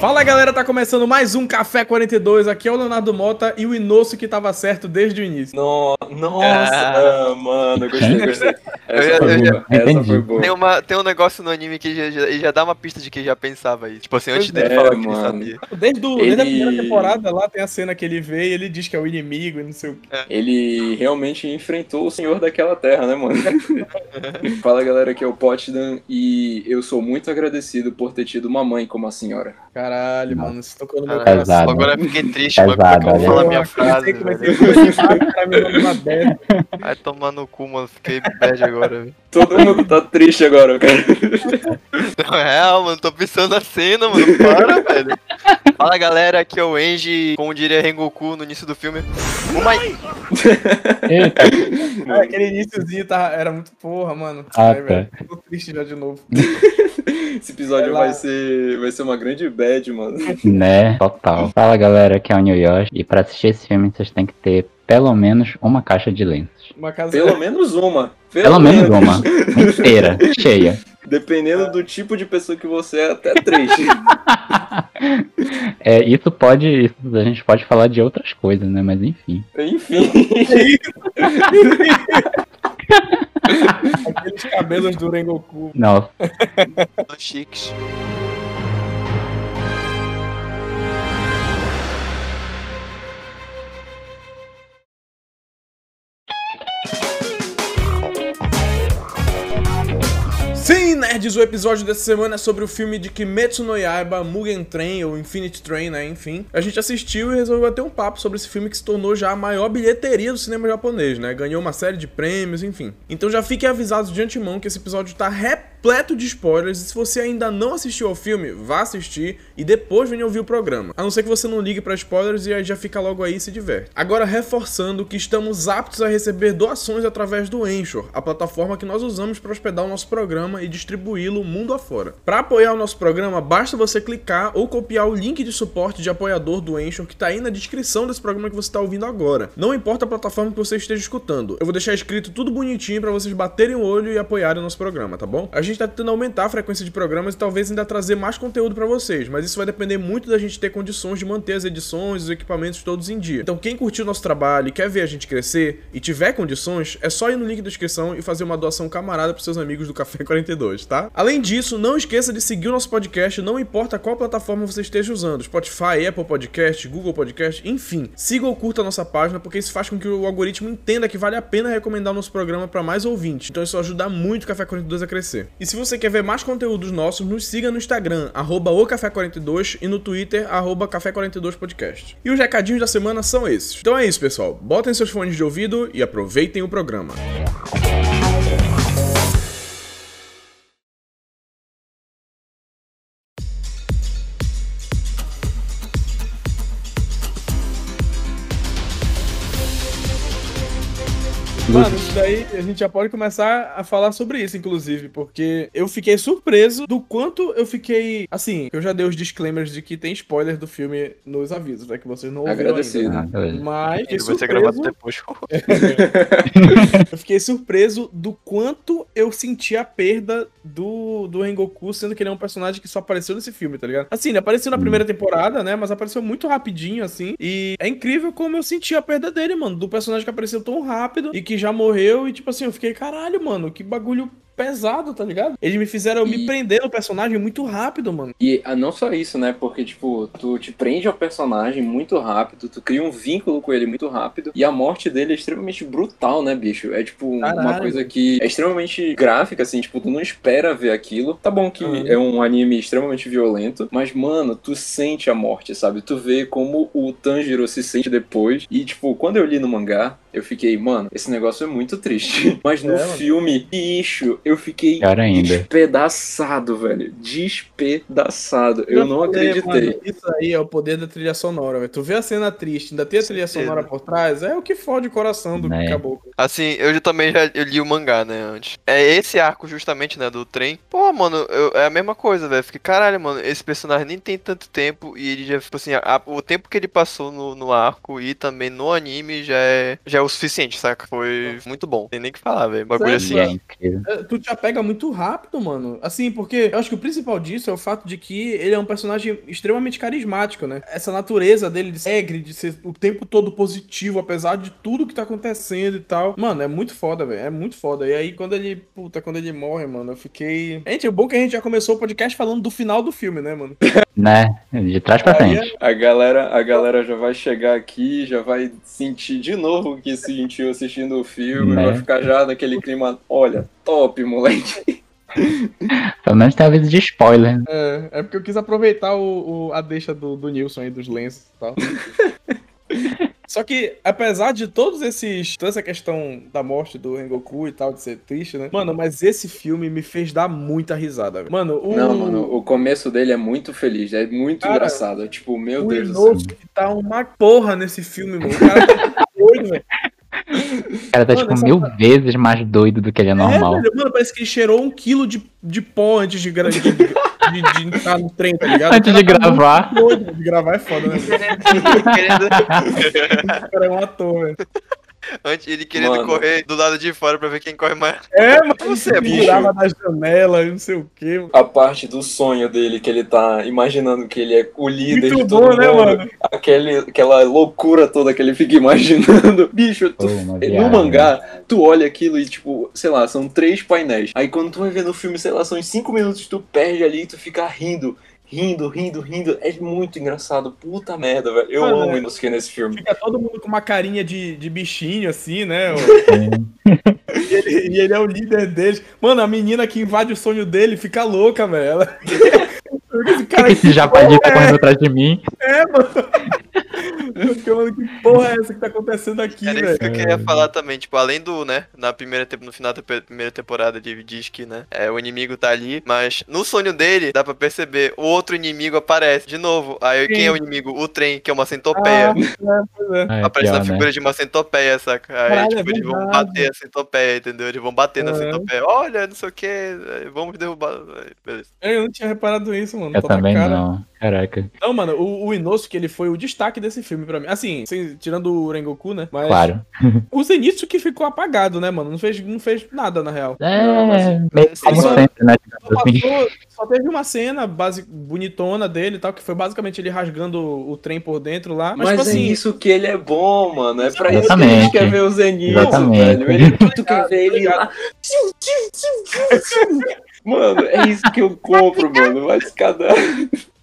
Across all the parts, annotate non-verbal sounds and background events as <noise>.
Fala galera, tá começando mais um Café 42. Aqui é o Leonardo Mota e o Inosso que tava certo desde o início. No- nossa, Ah. mano, gostei, <laughs> gostei. Essa foi eu boa. já- Essa Entendi. foi boa. Tem, uma, tem um negócio no anime que já, já, já dá uma pista de que já pensava isso. Tipo assim, antes Pois dele é, falar que ele mano. sabia. Desde, o- desde a Ele- primeira temporada lá tem a cena que ele vê e ele diz que é o inimigo e não sei o que. Ele realmente enfrentou o senhor daquela terra, né, mano? <laughs> Fala galera, aqui é o Potsdam e eu sou muito agradecido por ter tido uma mãe como a senhora. Caralho, mano, isso tocou no meu Caralho, coração. Pesado. Agora eu fiquei triste, mano. É que eu vou falar minha frase, vai uma tomar no cu, mano. Fiquei bad agora, velho. Todo mundo tá triste agora, cara. Não é real, mano. Tô pensando na cena, mano. Para, <laughs> velho. Fala, galera. Aqui é o Enji, como diria Rengoku no início do filme. My... Eita, É, aquele iníciozinho tá, era muito porra, mano. Ah, Ai, tá. velho, tô triste já de novo. <laughs> Esse episódio vai ser, vai ser uma grande bad, mano. né? Total. Fala galera, aqui é o New Yoshi. E pra assistir esse filme vocês têm que ter pelo menos uma caixa de lenços. Uma casa Pelo menos uma. Pelo menos uma. Inteira, cheia. Dependendo do tipo de pessoa que você é, até três. <laughs> É, isso pode. Isso a gente pode falar de outras coisas, né? Mas enfim. Enfim. <laughs> aqueles cabelos do Rengoku. Nossa. Chiques. Nerds, o episódio dessa semana é sobre o filme de Kimetsu no Yaiba, Mugen Train ou Infinite Train, né, enfim. A gente assistiu e resolveu bater um papo sobre esse filme que se tornou já a maior bilheteria do cinema japonês, né? Ganhou uma série de prêmios, enfim. Então já fiquem avisados de antemão que esse episódio tá repleto de spoilers e se você ainda não assistiu ao filme, vá assistir e depois venha ouvir o programa. A não ser que você não ligue pra spoilers e aí já fica logo aí e se diverte. Agora reforçando que estamos aptos a receber doações através do Anchor, a plataforma que nós usamos para hospedar o nosso programa e distribuí-lo mundo afora. Para apoiar o nosso programa, basta você clicar ou copiar o link de suporte de apoiador do Anchor que tá aí na descrição desse programa que você tá ouvindo agora. Não importa a plataforma que você esteja escutando, eu vou deixar escrito tudo bonitinho para vocês baterem o olho e apoiarem o nosso programa, tá bom? A gente tá tentando aumentar a frequência de programas e talvez ainda trazer mais conteúdo para vocês, mas isso vai depender muito da gente ter condições de manter as edições os equipamentos todos em dia. Então quem curtiu o nosso trabalho e quer ver a gente crescer e tiver condições, é só ir no link da descrição e fazer uma doação camarada pros seus amigos do Café <laughs> 42, tá? Além disso, não esqueça de seguir o nosso podcast, não importa qual plataforma você esteja usando, Spotify, Apple Podcast, Google Podcast, enfim. Siga ou curta a nossa página, porque isso faz com que o algoritmo entenda que vale a pena recomendar o nosso programa para mais ouvintes. Então isso ajuda muito o Café 42 a crescer. E se você quer ver mais conteúdos nossos, nos siga no Instagram, arroba o Café 42 e no Twitter, arroba Café 42 Podcast. E os recadinhos da semana são esses. Então é isso, pessoal. Botem seus fones de ouvido e aproveitem o programa. Mano, a gente já pode começar a falar sobre isso, inclusive, porque eu fiquei surpreso do quanto eu fiquei. Assim, eu já dei os disclaimers de que tem spoiler do filme nos avisos, né? Que vocês não ouviram Agradecido. ainda. Ah, beleza. Mas fiquei Ele vai ser gravado surpreso, depois. <laughs> eu fiquei surpreso do quanto eu senti a perda do, do Rengoku, sendo que ele é um personagem que só apareceu nesse filme, tá ligado? Assim, ele apareceu na primeira temporada, né? Mas apareceu muito rapidinho, assim. E é incrível como eu senti a perda dele, mano. Do personagem que apareceu tão rápido e que já morreu. E, tipo assim, eu fiquei, caralho, mano, que bagulho pesado, tá ligado? Eles me fizeram me E- prender no personagem muito rápido, mano. E ah, não só isso, né? Porque, tipo, tu te prende ao personagem muito rápido, tu cria um vínculo com ele muito rápido, e a morte dele é extremamente brutal, né, bicho? É, tipo, uma Caralho. coisa que é extremamente gráfica, assim, tipo, tu não espera ver aquilo. Tá bom que Uhum. é um anime extremamente violento, mas, mano, tu sente a morte, sabe? Tu vê como o Tanjiro se sente depois, e, tipo, quando eu li no mangá, eu fiquei, mano, esse negócio é muito triste. <laughs> Mas no É, filme, bicho, eu fiquei Pior ainda. despedaçado, velho. Despedaçado. Eu não falei, acreditei. mano, isso aí é o poder da trilha sonora, velho. Tu vê a cena triste, ainda tem a trilha Certeza. sonora por trás, é o que fode o coração do caboclo. Assim, eu já também já eu li o mangá, né, antes. É esse arco justamente, né, do trem. Pô, mano, eu- é a mesma coisa, velho. Fiquei, caralho, mano, esse personagem nem tem tanto tempo e ele já, tipo assim, a- o tempo que ele passou no, no arco e também no anime já é, já é o o suficiente, saca? Foi muito bom. Tem nem o que falar, velho. Bagulho Sério? assim. É. É, Tu te apega muito rápido, mano. Assim, porque eu acho que o principal disso é o fato de que ele é um personagem extremamente carismático, né? Essa natureza dele de ser alegre, de ser o tempo todo positivo, apesar de tudo que tá acontecendo e tal. Mano, é muito foda, velho. É muito foda. E aí, quando ele, puta, quando ele morre, mano, eu fiquei. Gente, é bom que a gente já começou o podcast falando do final do filme, né, mano? <laughs> Né? De trás pra Aí frente. A galera, a galera já vai chegar aqui, já vai sentir de novo o que sentiu assistindo o filme, Né? vai ficar já naquele clima, olha, top, moleque. Pelo menos tem aviso de spoiler. É, é porque eu quis aproveitar o, o- a deixa do, do Nilson aí, dos lenços e tal. <laughs> Só que, apesar de todos esses. toda essa questão da morte do Rengoku e tal, de ser triste, né? Mano, mas esse filme me fez dar muita risada. velho. Mano, o. Não, mano, o começo dele é muito feliz, é muito Cara, engraçado. é Tipo, meu o Deus do céu. Tá uma porra nesse filme, mano. O cara tá <laughs> doido, velho. O <laughs> cara tá, Mano, tipo, mil vezes mais doido do que ele é normal. É, velho, mano, parece que ele cheirou um quilo de, de pó antes de, gra- de, de, de entrar no trem, tá ligado? Antes cara de tá gravar. doido, de gravar é foda, né? <laughs> O cara é um ator, velho. Antes, ele querendo Mano. correr do lado de fora pra ver quem corre mais. É, mas Você, bicho. virava na janela, não sei o quê. A parte do sonho dele, que ele tá imaginando que ele é o líder Muito de todo bom, mundo. né, mano? Aquele, aquela loucura toda que ele fica imaginando. <laughs> Bicho, tu- uma no mangá, tu olha aquilo e, tipo, sei lá, são três painéis. Aí quando tu vai ver no filme, sei lá, são em cinco minutos, tu perde ali e tu fica rindo. Rindo, rindo, rindo. É muito engraçado. Puta merda, velho. Eu Mano, amo é. o Inosuke nesse filme. Fica todo mundo com uma carinha de, de bichinho, assim, né? É. <laughs> E ele, e ele é o líder deles. Mano, a menina que invade o sonho dele fica louca, velho. Ela... <laughs> Esse cara Esse japadinho tá correndo atrás de mim. é, mano. Eu fiquei, mano, que porra é essa que tá acontecendo aqui, Era isso que eu queria falar também, tipo, além do, né, na primeira, no final da primeira temporada ele diz que, né, é, o inimigo tá ali, mas no sonho dele, dá pra perceber, o outro inimigo aparece de novo. Aí quem é o inimigo? O trem, que é uma centopeia. Ah, é. É, Aparece pior, na né? figura de uma centopeia, saca? Aí, Caralho, tipo, é eles vão bater a centopeia, entendeu? Eles vão bater na centopeia. Olha, não sei o que, vamos derrubar. Aí, Beleza. Eu não tinha reparado isso, mano. Eu também cara. não. Caraca. Não, mano, o, o Inosuke, ele foi o destaque desse filme pra mim. Assim, sem- tirando o Rengoku, né? Mas Claro. <laughs> o Zenitsu que ficou apagado, né, mano? Não fez, não fez nada, na real. Não, É, meio Sim, como só- sempre, né? Só, passou- só teve uma cena base, bonitona dele e tal, que foi basicamente ele rasgando o, trem por dentro lá. Mas, Mas, tipo é assim, isso que ele é bom, mano. É pra isso que a gente quer ver o Zenitsu, Exatamente. velho. Ele, tu quer ver ele lá. <laughs> Mano, é isso que eu compro, mano. Mas cada.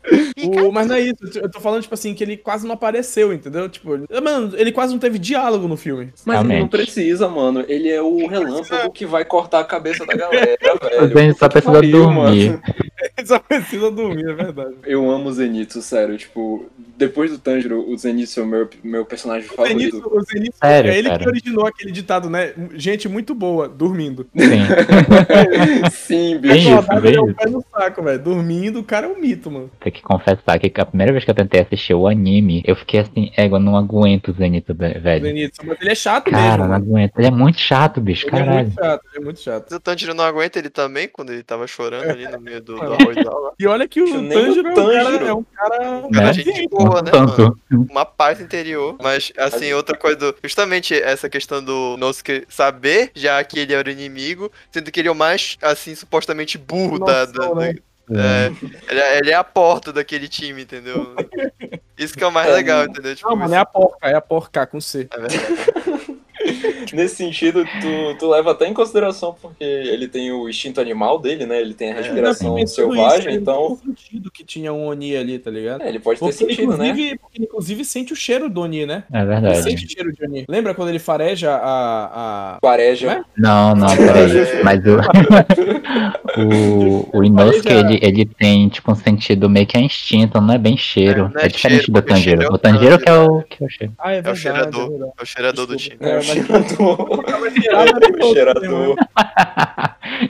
<laughs> o- mas não é isso. Eu tô falando, tipo assim, que ele quase não apareceu, entendeu? Tipo, ele- mano, ele quase não teve diálogo no filme. Mas ele não precisa, mano. Ele é o relâmpago que vai cortar a cabeça da galera, <laughs> velho. Zen só precisa pariu, dormir. mano. <laughs> Ele só precisa dormir, é verdade. Eu amo o Zenitsu, sério. Tipo, depois do Tanjiro, o Zenitsu é o meu, meu personagem O favorito. Zenitsu, o Zenitsu Sério, é ele cara? que originou aquele ditado, né? Gente muito boa, dormindo. Sim. Sim, Bem bicho. isso, Saudade bem é o isso. pé no saco, velho. Dormindo, o cara é um mito, mano. Tem que confessar que a primeira vez que eu tentei assistir o anime, eu fiquei assim, égua, não aguento o Zenitsu, ve- velho. Zenitsu, mas ele é chato Cara, mesmo. não mano. aguento. Ele é muito chato, bicho, Ele é caralho. muito chato, ele é muito chato. O Tanjiro não aguenta ele também, quando ele tava chorando ali no meio do, do arrozal lá. E olha que o Nem o Tanjiro é um cara, Tanjiro. é um cara Cara, Né? gente boa, né, mano? Tanto. uma paz interior. Mas, assim, outra coisa, do- justamente essa questão do Nosuke saber já que ele era o inimigo, sendo que ele é o mais, assim, supostamente burro da. da- da- né? É, ele, é, ele é a porta daquele time, entendeu? Isso que é o mais É, legal, entendeu? Tipo, Não, mano, isso é a porca, é a porca com C. é verdade. <laughs> Nesse sentido, tu, tu leva até em consideração, porque ele tem o instinto animal dele, né? Ele tem a respiração Não, selvagem, isso, então. Faz sentido que tinha um Oni ali, tá ligado? É, ele pode ter Porque ele, sentido, né? inclusive, porque ele, inclusive, sente o cheiro do Oni, né? É Ele verdade. sente o cheiro de Oni. Lembra quando ele fareja a. a... Pareja. Né? Não, não, peraí. Mas o. <laughs> o, o Inosuke, já- ele, ele tem, tipo, um sentido meio que é instinto, não é bem cheiro. É, É, é diferente cheiro, do cheiro é Tanjiro. o O Tanjiro que é o, que é o cheiro. Ah, é É o verdade. cheirador. é verdade. É o cheirador do time. É, cheirador. Tava cheirado.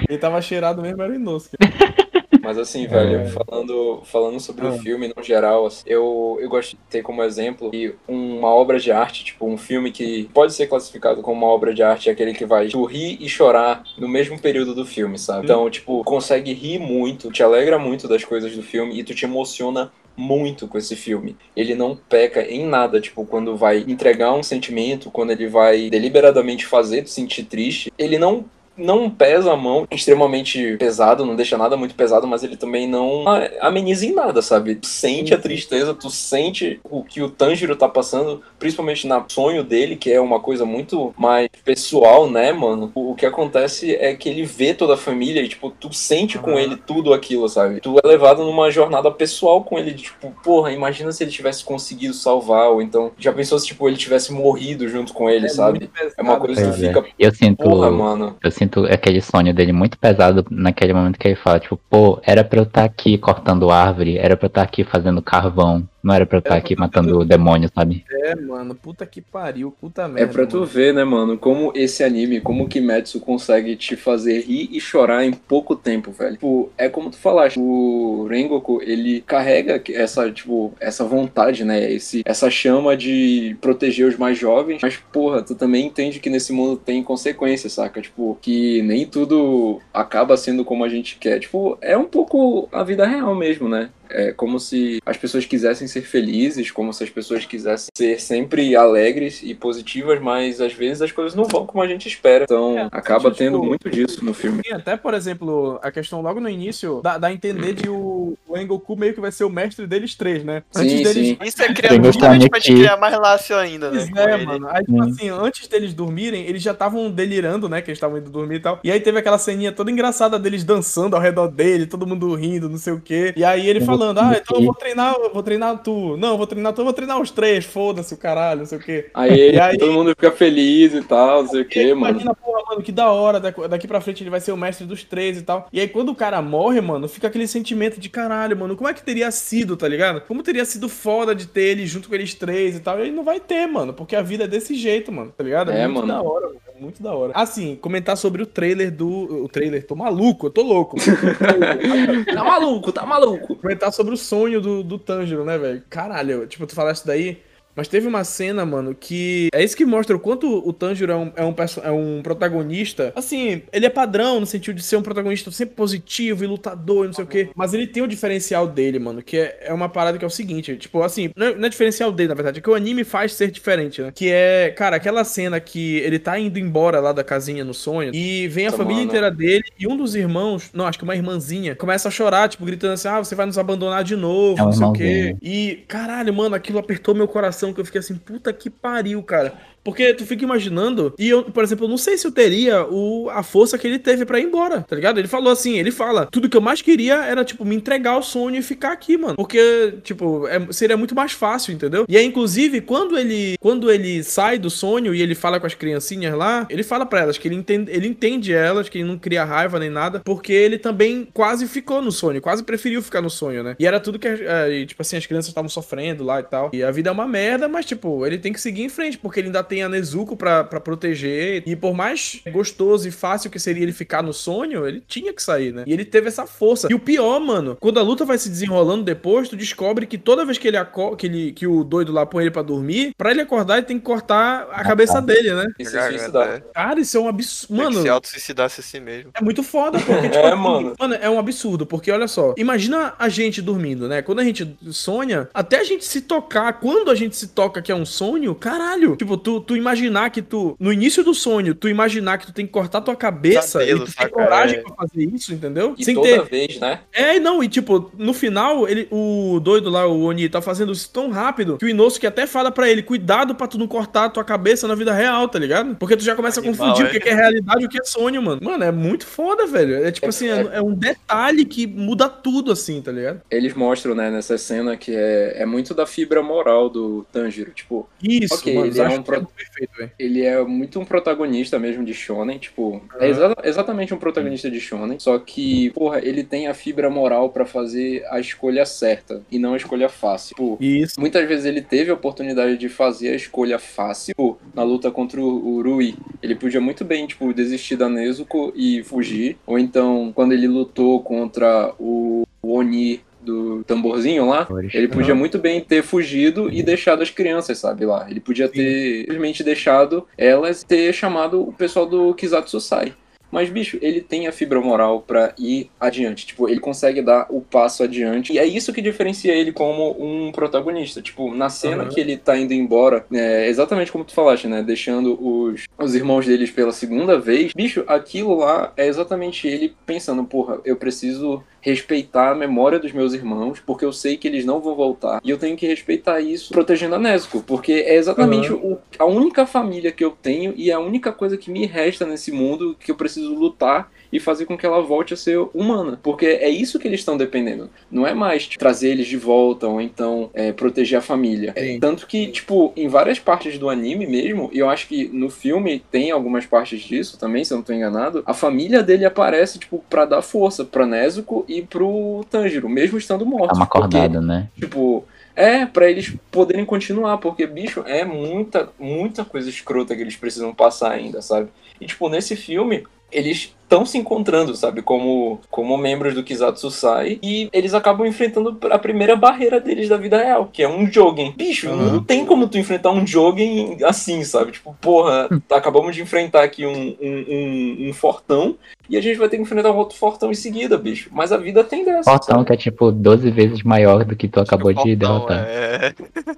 Ele tava cheirado mesmo, era o Inosuke. <laughs> Mas assim, velho, É. falando, falando sobre Ah. o filme no geral, assim, eu, eu gosto de ter como exemplo que uma obra de arte, tipo, um filme que pode ser classificado como uma obra de arte, é aquele que vai tu rir e chorar no mesmo período do filme, sabe? Então, tipo, consegue rir muito, te alegra muito das coisas do filme e tu te emociona muito com esse filme. Ele não peca em nada, tipo, quando vai entregar um sentimento, quando ele vai deliberadamente fazer tu sentir triste, ele não não pesa a mão extremamente pesado, não deixa nada muito pesado, mas ele também não ameniza em nada, sabe? Tu sente a tristeza, tu sente o que o Tanjiro tá passando, principalmente na sonho dele, que é uma coisa muito mais pessoal, né, mano? O que acontece é que ele vê toda a família e, tipo, tu sente com ele tudo aquilo, sabe? Tu é levado numa jornada pessoal com ele, de, tipo, porra, imagina se ele tivesse conseguido salvar, ou então, já pensou se, tipo, ele tivesse morrido junto com ele, É sabe? pesado, É uma coisa que fica, Eu sinto. porra, mano. Eu sinto aquele sonho dele muito pesado naquele momento que ele fala, tipo, pô, era pra eu estar aqui cortando árvore, era pra eu estar aqui fazendo carvão, não era pra eu estar Era aqui matando demônios, sabe? É, mano, puta que pariu, puta É merda. pra tu mano. ver, né, mano, como esse anime, como o Kimetsu consegue te fazer rir e chorar em pouco tempo, velho. Tipo, é como tu falaste, o Rengoku, ele carrega essa, tipo, essa vontade, né, esse, essa chama de proteger os mais jovens, mas, porra, tu também entende que nesse mundo tem consequências, saca? Tipo, que nem tudo acaba sendo como a gente quer. Tipo, é um pouco a vida real mesmo, né? É como se as pessoas quisessem ser felizes, como se as pessoas quisessem ser sempre alegres e positivas, mas às vezes as coisas não vão como a gente espera. Então É, acaba tipo, tendo muito disso no filme. Sim, até, por exemplo, a questão logo no início dá, dá a entender de o, o Engoku meio que vai ser o mestre deles três, né? Sim, antes deles. sim. Isso é criando justamente pra te criar mais laço ainda, né? É, ele. mano. Aí, tipo assim, antes deles dormirem, eles já estavam delirando, né? Que eles estavam indo dormir e tal. E aí teve aquela ceninha toda engraçada deles dançando ao redor dele, todo mundo rindo, não sei o quê. E aí ele Eu falando, ah, então eu vou treinar, eu vou treinar tu. Não, eu vou treinar tu, eu vou treinar os três, foda-se o caralho, não sei o quê. Aí, E aí- todo mundo fica feliz e tal, não sei o que, mano. Imagina, porra, mano, que da hora, daqui daqui pra frente ele vai ser o mestre dos três e tal. E aí quando o cara morre, mano, fica aquele sentimento de caralho, mano, como é que teria sido, tá ligado? Como teria sido foda de ter ele junto com eles três e tal. E ele não vai ter, mano, porque a vida é desse jeito, mano, tá ligado? É, muito mano. da hora, mano. É muito da hora. Assim, comentar sobre o trailer do. O trailer, tô maluco, eu tô louco. <laughs> Tá maluco, tá maluco. comentar sobre o sonho do, do Tanjiro, né, velho? Caralho, tipo, tu falaste daí. Mas teve uma cena, mano, que. É isso que mostra o quanto o Tanjiro é um, é um, é um protagonista. Assim, ele é padrão no sentido de ser um protagonista sempre positivo e lutador e não sei o quê. Mas ele tem o diferencial dele, mano, que é, é uma parada que é o seguinte: tipo, assim, não é, não é diferencial dele, na verdade, é que o anime faz ser diferente, né? Que é, cara, aquela cena que ele tá indo embora lá da casinha no sonho e vem a família mano. inteira dele e um dos irmãos, não, acho que uma irmãzinha, começa a chorar, tipo, gritando assim: ah, você vai nos abandonar de novo, É não sei o quê. irmãozinho. E, caralho, mano, aquilo apertou meu coração, que eu fiquei assim, puta que pariu, cara. Porque tu fica imaginando, e eu, por exemplo, eu não sei se eu teria o, a força que ele teve pra ir embora, tá ligado? Ele falou assim, ele fala, tudo que eu mais queria era, tipo, me entregar ao sonho e ficar aqui, mano. Porque, tipo, é- seria muito mais fácil, entendeu? E aí, inclusive, quando ele, quando ele sai do sonho e ele fala com as criancinhas lá, ele fala pra elas que ele entende, ele entende elas, que ele não cria raiva nem nada, porque ele também quase ficou no sonho, quase preferiu ficar no sonho, né? E era tudo que, é, tipo assim, as crianças estavam sofrendo lá e tal. E a vida é uma merda, mas, tipo, ele tem que seguir em frente, porque ele ainda tem a Nezuko pra, pra proteger. E por mais gostoso e fácil que seria ele ficar no sonho, ele tinha que sair, né? E ele teve essa força. E o pior, mano, quando a luta vai se desenrolando depois, tu descobre que toda vez que ele, que, ele que o doido lá põe ele pra dormir, pra ele acordar, ele tem que cortar a cabeça dele, né? Se suicidar. é. Cara, isso é um absurdo. Tem Mano, se auto-suicidasse a si mesmo. é muito foda, porque, <laughs> tipo, É, assim, mano. é um absurdo, porque olha só, imagina a gente dormindo, né? Quando a gente sonha, até a gente se tocar, quando a gente se toca que é um sonho, caralho. Tipo, tu, tu imaginar que tu, no início do sonho, tu imaginar que tu tem que cortar tua cabeça Cabelo, e tu tem coragem É. pra fazer isso, entendeu? E Sem toda ter. vez, né? É, não, e tipo, no final, ele, o doido lá, o Oni, tá fazendo isso tão rápido que o Inosuke até fala pra ele, cuidado pra tu não cortar a tua cabeça na vida real, tá ligado? Porque tu já começa a Animal, confundir é. o que é realidade e o que é sonho, mano. Mano, é muito foda, velho. É tipo É- assim, é, é um detalhe que muda tudo, assim, tá ligado? Eles mostram, né, nessa cena que é, é muito da fibra moral do Tanjiro. Tipo, Isso, Ok, mano, ele é um é pro- perfeito, velho. ele é muito um protagonista mesmo de shonen, tipo, é exa- exatamente um protagonista de shonen, só que, porra, ele tem a fibra moral pra fazer a escolha certa e não a escolha fácil. Tipo, Isso. muitas vezes ele teve a oportunidade de fazer a escolha fácil, tipo, na luta contra o o Rui, ele podia muito bem, tipo, desistir da Nezuko e fugir, ou então, quando ele lutou contra o Oni do tamborzinho lá, ele podia muito bem ter fugido e deixado as crianças, sabe, lá. Ele podia ter simplesmente deixado elas e ter chamado o pessoal do Kizatsu Sai. Mas, bicho, ele tem a fibra moral pra ir adiante. Tipo, ele consegue dar o passo adiante. E é isso que diferencia ele como um protagonista. Tipo, na cena Uhum. que ele tá indo embora, é exatamente como tu falaste, né? Deixando os, os irmãos deles pela segunda vez. Bicho, aquilo lá é exatamente ele pensando, porra, eu preciso respeitar a memória dos meus irmãos, porque eu sei que eles não vão voltar. E eu tenho que respeitar isso protegendo a Nezuko, porque é exatamente o- a única família que eu tenho e é a única coisa que me resta nesse mundo que eu preciso lutar e fazer com que ela volte a ser humana. Porque é isso que eles estão dependendo. Não é mais tipo, trazer eles de volta ou então é, proteger a família. É, tanto que, tipo, em várias partes do anime mesmo, e eu acho que no filme tem algumas partes disso também, se eu não tô enganado, a família dele aparece, tipo, pra dar força pra Nezuko e pro Tanjiro, mesmo estando Dá mortos. uma porque- acordada, né? Tipo, é, pra eles poderem continuar, porque, bicho, é muita, muita coisa escrota que eles precisam passar ainda, sabe? E, tipo, nesse filme, eles estão se encontrando, sabe? Como, como membros do Kizatsu Sai. E eles acabam enfrentando a primeira barreira deles da vida real, que é um Jogen. Bicho, Uhum. não tem como tu enfrentar um Jogen assim, sabe? Tipo, porra, <laughs> acabamos de enfrentar aqui um, um, um, um fortão e a gente vai ter que enfrentar um outro fortão em seguida, bicho. Mas a vida tem dessa. Fortão sabe? que é tipo 12 vezes maior do que tu acabou de Fortão, derrotar. é.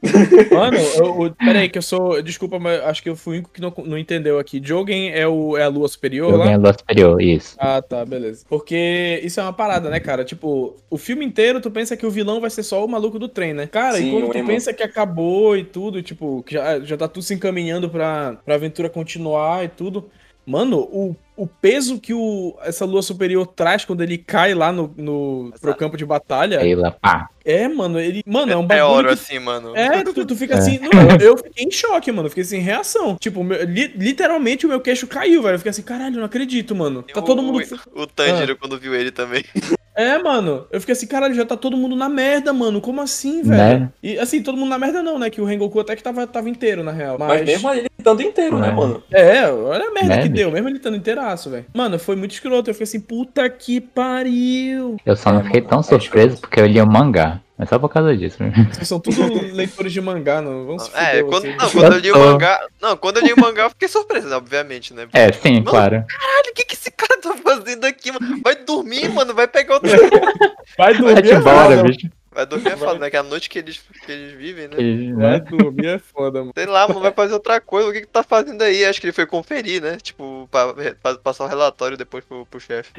<laughs> Mano, eu, eu, peraí, que eu sou. Desculpa, mas acho que eu fui o único que não, não entendeu aqui. Jogen é, o, é a lua superior Eu lá? ganho a lua superior, isso. Ah, tá, beleza. Porque isso é uma parada, né, cara? Tipo, o filme inteiro tu pensa que o vilão vai ser só o maluco do trem, né? Cara, Sim, e quando tu Emo. pensa que acabou e tudo, tipo, que já, já tá tudo se encaminhando pra, pra aventura continuar e tudo. Mano, o, o peso que o, essa lua superior traz quando ele cai lá no, no pro campo de batalha. Lá, pá. É, mano, ele. Mano, é um É bagulho. hora que assim, mano. é, tu, tu fica É. assim. Não, eu, fiquei em choque, mano. eu Fiquei sem reação. Tipo, meu- li- literalmente o meu queixo caiu, velho. Eu fiquei assim, caralho, eu não acredito, mano. Tá todo mundo. O, o Tanjiro, quando viu ele também. <laughs> É, mano. Eu fiquei assim, caralho, já tá todo mundo na merda, mano. Como assim, velho? Né? E assim, todo mundo na merda não, né? Que o Rengoku até que tava, tava inteiro, na real. Mas, Mas mesmo ele estando inteiro, né, É. mano? É, olha a merda Né, que bicho? deu, mesmo ele estando inteiraço, velho. Mano, foi muito escroto. Eu fiquei assim, puta que pariu. Eu só não É, fiquei tão é surpreso porque eu li o mangá. É só por causa disso. Vocês são tudo <laughs> leitores de mangá, não. Vamos É, fuder, quando, não, quando eu li o mangá. Não, quando eu li o mangá, eu fiquei surpreso, né, obviamente, né? É, sim, Mano, claro. Caralho, o que, que esse cara tá fazendo aqui, mano? Vai dormir, mano, vai pegar outro. <laughs> Vai Vai dormir, é embora, bicho. Vai dormir é foda, né? Que é a noite que eles, que eles vivem, né? E, Vai né? dormir é foda, mano. Sei lá, mano, vai fazer outra coisa. O que que tá fazendo aí? Acho que ele foi conferir, né? Tipo, pra, pra passar o relatório depois pro, pro chefe.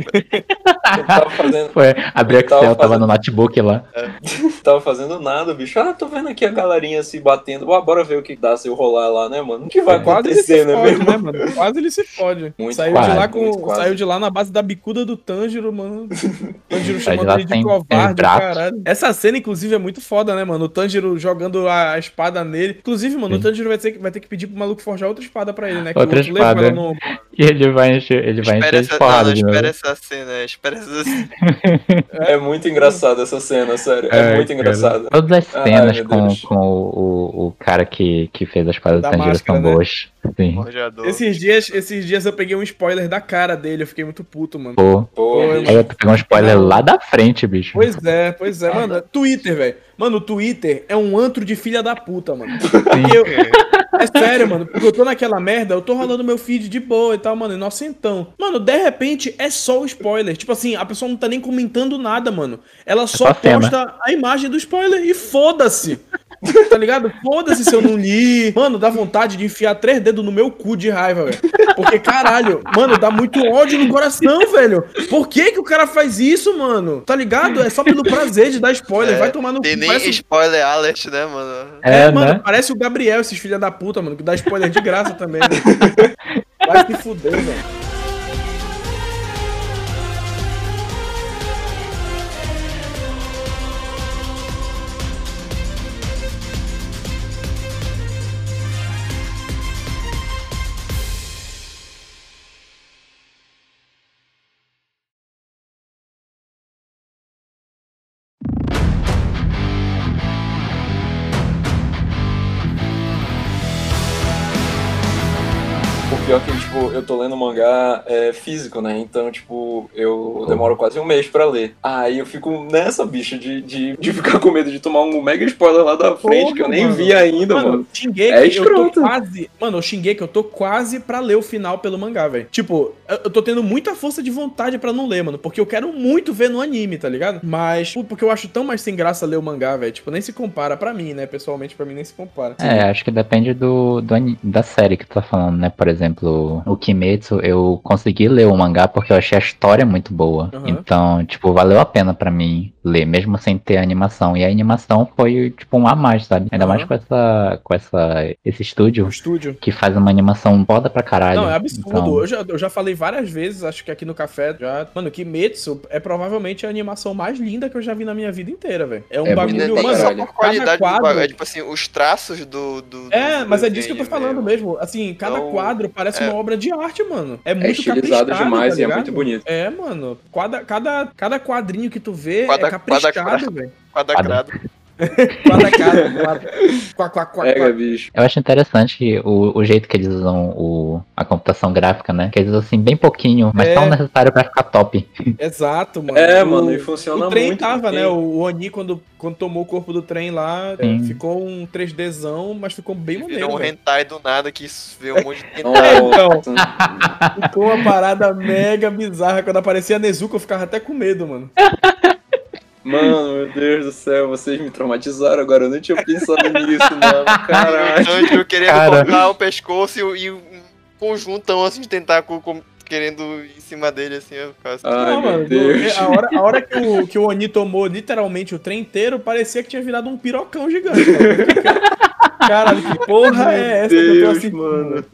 Fazendo, <laughs> Foi, abri o Eu tava Excel, tava fazendo- no notebook lá. <laughs> tava fazendo nada, bicho. Ah, tô vendo aqui a galerinha se batendo. Ah, bora ver o que dá se eu rolar lá, né, mano? O que vai Quase ele se acontecer, né, fode, mesmo? né, mano? Quase ele se fode. Muito saiu, quase, de lá com, quase. saiu de lá na base da bicuda do Tanjiro, mano. <laughs> Tanjiro chamando ele de covarde, caralho. Essa cena, inclusive, é muito foda, né, mano? O Tanjiro jogando a, espada nele. Inclusive, mano, o Sim. Tanjiro vai ter, que- vai ter que pedir pro maluco forjar outra espada pra ele, né? Que Outra o espada. no... <laughs> E ele vai encher, ele vai Espera encher essa, porrada não, de novo. espera essa cena, espera essa cena. <laughs> É muito engraçado essa cena, sério. É, Ai, muito cara. engraçado. Todas as cenas com, com o, o, o cara que, que fez a espada do Da Tanjiro máscara, são né? boas. Sim. Esses dias, esses dias eu peguei um spoiler da cara dele, eu fiquei muito puto, mano. Pô. Pô, bicho. Aí tu pegou um spoiler lá da frente, bicho. Pois é, pois é, mano. Twitter, velho. Mano, o Twitter é um antro de filha da puta, mano. Eu- é sério, mano. Porque eu tô naquela merda, eu tô rolando meu feed de boa e tal, mano, inocentão. Mano, de repente é só o spoiler. Tipo assim, a pessoa não tá nem comentando nada, mano. Ela só só cena. posta a imagem do spoiler e foda-se. Tá ligado? Foda-se se eu não li. Mano, dá vontade de enfiar três dedos no meu cu de raiva, velho. Porque, caralho, mano, dá muito ódio no coração, velho. Por que que o cara faz isso, mano? Tá ligado? É só pelo prazer de dar spoiler. É, Vai tomar no Tem cu. nem Parece, spoiler alert, né, mano? É, é, mano, né? parece o Gabriel, esses filha da puta, mano, que dá spoiler de graça também. Né? Vai se fuder, velho. Pior que, tipo, eu tô lendo mangá é, físico, né? Então, tipo, eu demoro quase um mês pra ler. Aí eu fico nessa, bicho, de, de, de ficar com medo de tomar um mega spoiler lá da frente, que eu nem mano. vi ainda, mano. Shingeki, É eu escroto. tô quase. Mano, o Shingeki, eu tô quase pra ler o final pelo mangá, velho. Tipo, eu, eu tô tendo muita força de vontade pra não ler, mano. Porque eu quero muito ver no anime, tá ligado? Mas, porque eu acho tão mais sem graça ler o mangá, velho. Tipo, nem se compara pra mim, né? Pessoalmente, pra mim nem se compara. É, acho que depende do, do da série que tu tá falando, né? Por exemplo, o Kimetsu, eu consegui ler o mangá porque eu achei a história muito boa. Aham. Então, tipo, valeu a pena pra mim ler, mesmo sem ter a animação. E a animação foi, tipo, um a mais, sabe? Ainda Aham. mais com essa, com essa, esse estúdio O estúdio. que faz uma animação foda pra caralho. Não, é absurdo. Então, Eu, já, eu já falei várias vezes, acho que aqui no café já. Mano, Kimetsu é provavelmente a animação mais linda que eu já vi na minha vida inteira, velho. É um É bagulho, bonito mano. só caralho. por qualidade cada do quadro- bagulho. É tipo assim, os traços do. do É, do mas é disso que eu tô falando meu. mesmo. Assim, cada Então, quadro parece é. uma obra de arte, mano. É É muito estilizado caprichado, demais tá e é muito bonito. É, mano. Cada, cada, cada quadrinho que tu vê Quadra- é caprichado, velho. Quadrado. <laughs> Quá, quá, quá, Pega, bicho. eu acho interessante o, o jeito que eles usam o, a computação gráfica, né? Que eles usam assim, bem pouquinho, mas É. tão necessário pra ficar top. Exato, mano. É, O- mano, e funciona O trem muito. tava, porque- né? O Oni, quando, quando tomou o corpo do trem lá, é, Sim. ficou um 3Dzão, mas ficou bem maneiro. Virou um velho. hentai do nada que vê um monte de <laughs> hentai. Nossa. Ficou uma parada mega bizarra. Quando aparecia a Nezuko, eu ficava até com medo, mano. <laughs> Mano, meu Deus do céu, vocês me traumatizaram agora. Eu não tinha pensado <laughs> nisso, mano. Caralho. Tipo, querendo Cara. cortar o pescoço e, e um conjuntão assim de tentáculo com- querendo ir em cima dele, assim, eu ficava assim. Ai, Não, meu mano, Deus. a hora, a hora que, o, que o Oni tomou literalmente o trem inteiro, parecia que tinha virado um pirocão gigante. Caralho, que porra é essa que eu tô Deus, assim? mano.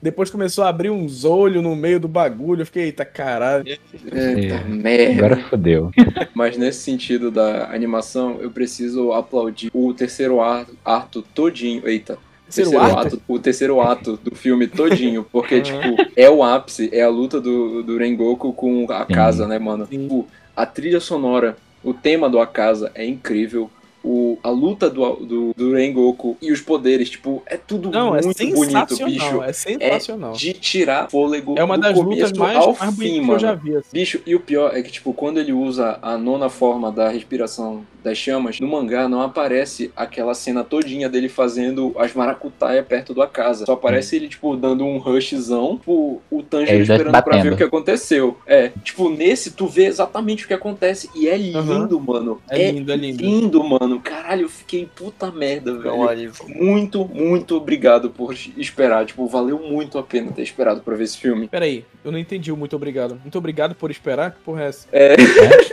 Depois começou a abrir uns olhos no meio do bagulho. Eu fiquei, eita caralho. Eita merda. Agora fodeu. <laughs> Mas nesse sentido da animação, eu preciso aplaudir o terceiro ato, ato todinho. Eita. Terceiro ato? o terceiro ato do filme todinho, porque, tipo, é o ápice, é a luta do, do Rengoku com a Sim. casa, né, mano? Tipo, a trilha sonora, o tema do Akasa é incrível. O, a luta do, do, do Rengoku e os poderes, tipo, é tudo Não, é muito bonito, sensacional. bicho. é sensacional. De tirar fôlego É, uma do das lutas mais, ao mais fim, que mano. eu já vi. Assim. Bicho, e o pior é que, tipo, quando ele usa a nona forma da respiração das chamas, no mangá não aparece aquela cena todinha dele fazendo as maracutaia perto da casa. Só aparece ele, tipo, dando um rushzão, tipo, o Tanjiro dois esperando pra ver o que aconteceu. É, tipo, nesse tu vê exatamente o que acontece e é lindo, Aham. mano. É lindo, é lindo. lindo, mano. Caralho, eu fiquei puta merda, É um velho. alívio. Muito, muito obrigado por esperar. Tipo, valeu muito a pena ter esperado pra ver esse filme. Peraí, eu não entendi o muito obrigado. Muito obrigado por esperar? Que porra é essa? É.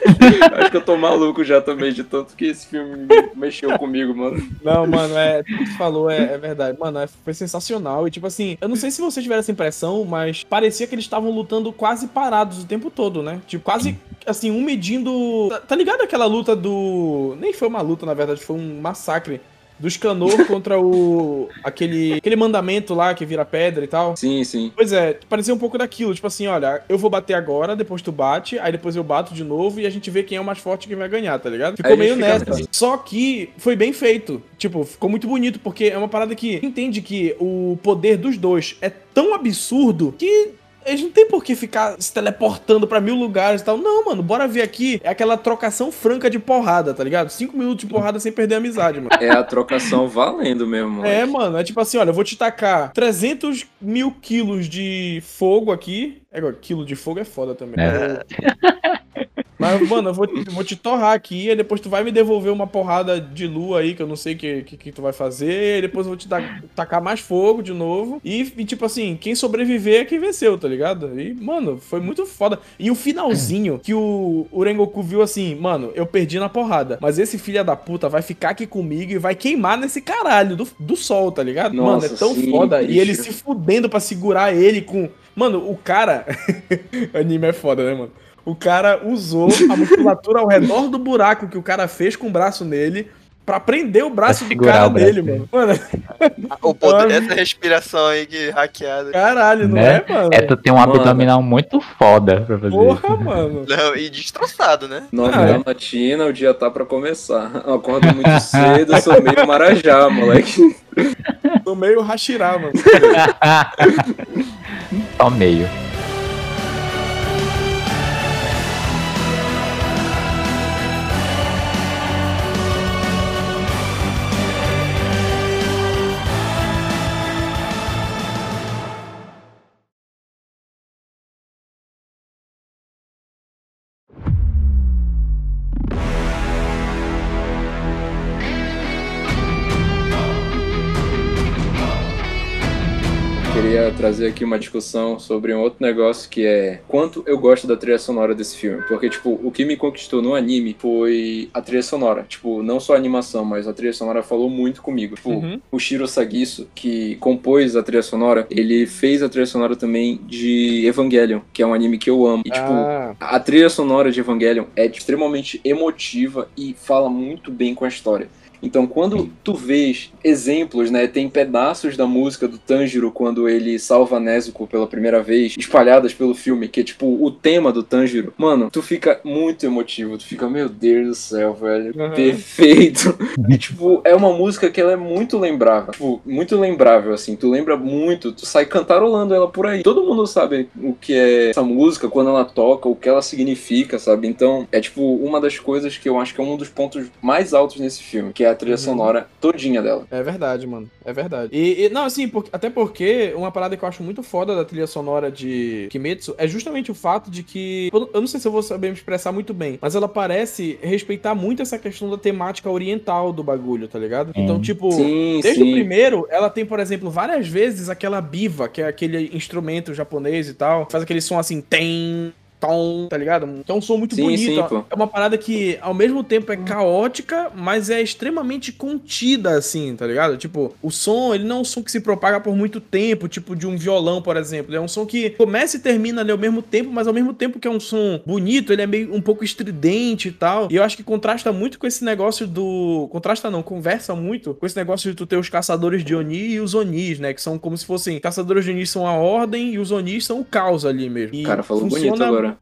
<laughs> Acho que eu tô maluco já também, de tanto que esse filme mexeu comigo, mano. Não, mano, é. Tudo que você falou é, é verdade. Mano, é- foi sensacional. E, tipo assim, eu não sei se vocês tiveram essa impressão, mas parecia que eles estavam lutando quase parados o tempo todo, né? Tipo, quase, assim, um medindo. Tá, tá ligado aquela luta do. Nem foi uma luta, na verdade, foi um massacre. Do Scanor <laughs> contra o. aquele. aquele mandamento lá que vira pedra e tal. Sim, sim. Pois é, parecia um pouco daquilo, tipo assim, olha, eu vou bater agora, depois tu bate, aí depois eu bato de novo e a gente vê quem é o mais forte que vai ganhar, tá ligado? Ficou a meio nessa. assim. Só que foi bem feito. Tipo, ficou muito bonito, porque é uma parada que entende que o poder dos dois é tão absurdo que. Eles não tem por que ficar se teleportando pra mil lugares e tal. Não, mano, bora ver aqui. É aquela trocação franca de porrada, tá ligado? Cinco minutos de porrada sem perder a amizade, mano. É a trocação valendo mesmo, mano. É, mano, é tipo assim, olha, eu vou te tacar 300 mil quilos de fogo aqui. É, agora, quilo de fogo é foda também. É. <laughs> Mas, mano, eu vou, vou te torrar aqui, e depois tu vai me devolver uma porrada de lua aí, que eu não sei o que, que, que tu vai fazer, e depois eu vou te dar- tacar mais fogo de novo. E, e, tipo assim, quem sobreviver é quem venceu, tá ligado? E, mano, foi muito foda. E o finalzinho, que o, o Rengoku viu assim, mano, eu perdi na porrada, mas esse filho da puta vai ficar aqui comigo e vai queimar nesse caralho do, do sol, tá ligado? mano, é Nossa, tão sim, foda. E bicho. ele se fudendo pra segurar ele com. Mano, o cara. <laughs> Anime é foda, né, mano? O cara usou a musculatura ao redor do buraco que o cara fez com o braço nele pra prender o braço do cara braço nele, dele. mano. Mano, O poder dessa respiração aí que hackeada. caralho, não Né? é, mano? É, tu tem um Mano. abdominal muito foda pra fazer Porra, isso. mano. Não, e destroçado, né? Nove Ah, da é. matina, o dia tá pra começar. Eu acordo muito <laughs> cedo, eu sou meio marajá, moleque. Tô meio Hashirá, mano. <laughs> Só meio. Trazer aqui uma discussão sobre um outro negócio que é quanto eu gosto da trilha sonora desse filme. Porque, tipo, o que me conquistou no anime foi a trilha sonora. Tipo, não só a animação, mas a trilha sonora falou muito comigo. Tipo, Uhum. o Shiro Sagiso, que compôs a trilha sonora, ele fez a trilha sonora também de Evangelion, que é um anime que eu amo. E, tipo, Ah, a trilha sonora de Evangelion é extremamente emotiva e fala muito bem com a história. Então, quando tu vês exemplos, né, tem pedaços da música do Tanjiro quando ele salva Nezuko pela primeira vez, espalhadas pelo filme, que é tipo o tema do Tanjiro. Mano, tu fica muito emotivo, tu fica, meu Deus do céu, velho, Uhum. perfeito. E <laughs> tipo, é uma música que ela é muito lembrável, tipo, muito lembrável assim, tu lembra muito, tu sai cantarolando ela por aí. Todo mundo sabe o que é essa música quando ela toca, o que ela significa, sabe? Então, é tipo uma das coisas que eu acho que é um dos pontos mais altos nesse filme, que é a trilha Uhum. sonora todinha dela. É verdade, mano. É verdade. E, e- não, assim, por- até porque uma parada que eu acho muito foda da trilha sonora de Kimetsu é justamente o fato de que. Eu eu não sei se eu vou saber me expressar muito bem, mas ela parece respeitar muito essa questão da temática oriental do bagulho, tá ligado? Sim. Então, tipo. Sim, Desde o sim. primeiro, ela tem, por exemplo, várias vezes aquela biva, que é aquele instrumento japonês e tal, faz aquele som assim, tem, tom, tá ligado? Que é um som muito Sim, bonito. sim, é uma parada que, ao mesmo tempo, é caótica, mas é extremamente contida, assim, tá ligado? Tipo, o som, ele não é um som que se propaga por muito tempo, tipo de um violão, por exemplo. É um som que começa e termina ali ao mesmo tempo, mas ao mesmo tempo que é um som bonito, ele é meio um pouco estridente e tal. E eu acho que contrasta muito com esse negócio do. Contrasta não, conversa muito com esse negócio de tu ter os caçadores de Oni e os Onis, né? Que são como se fossem. Caçadores de Oni são a ordem e os Onis são o caos ali mesmo. E cara falou funciona bonito agora.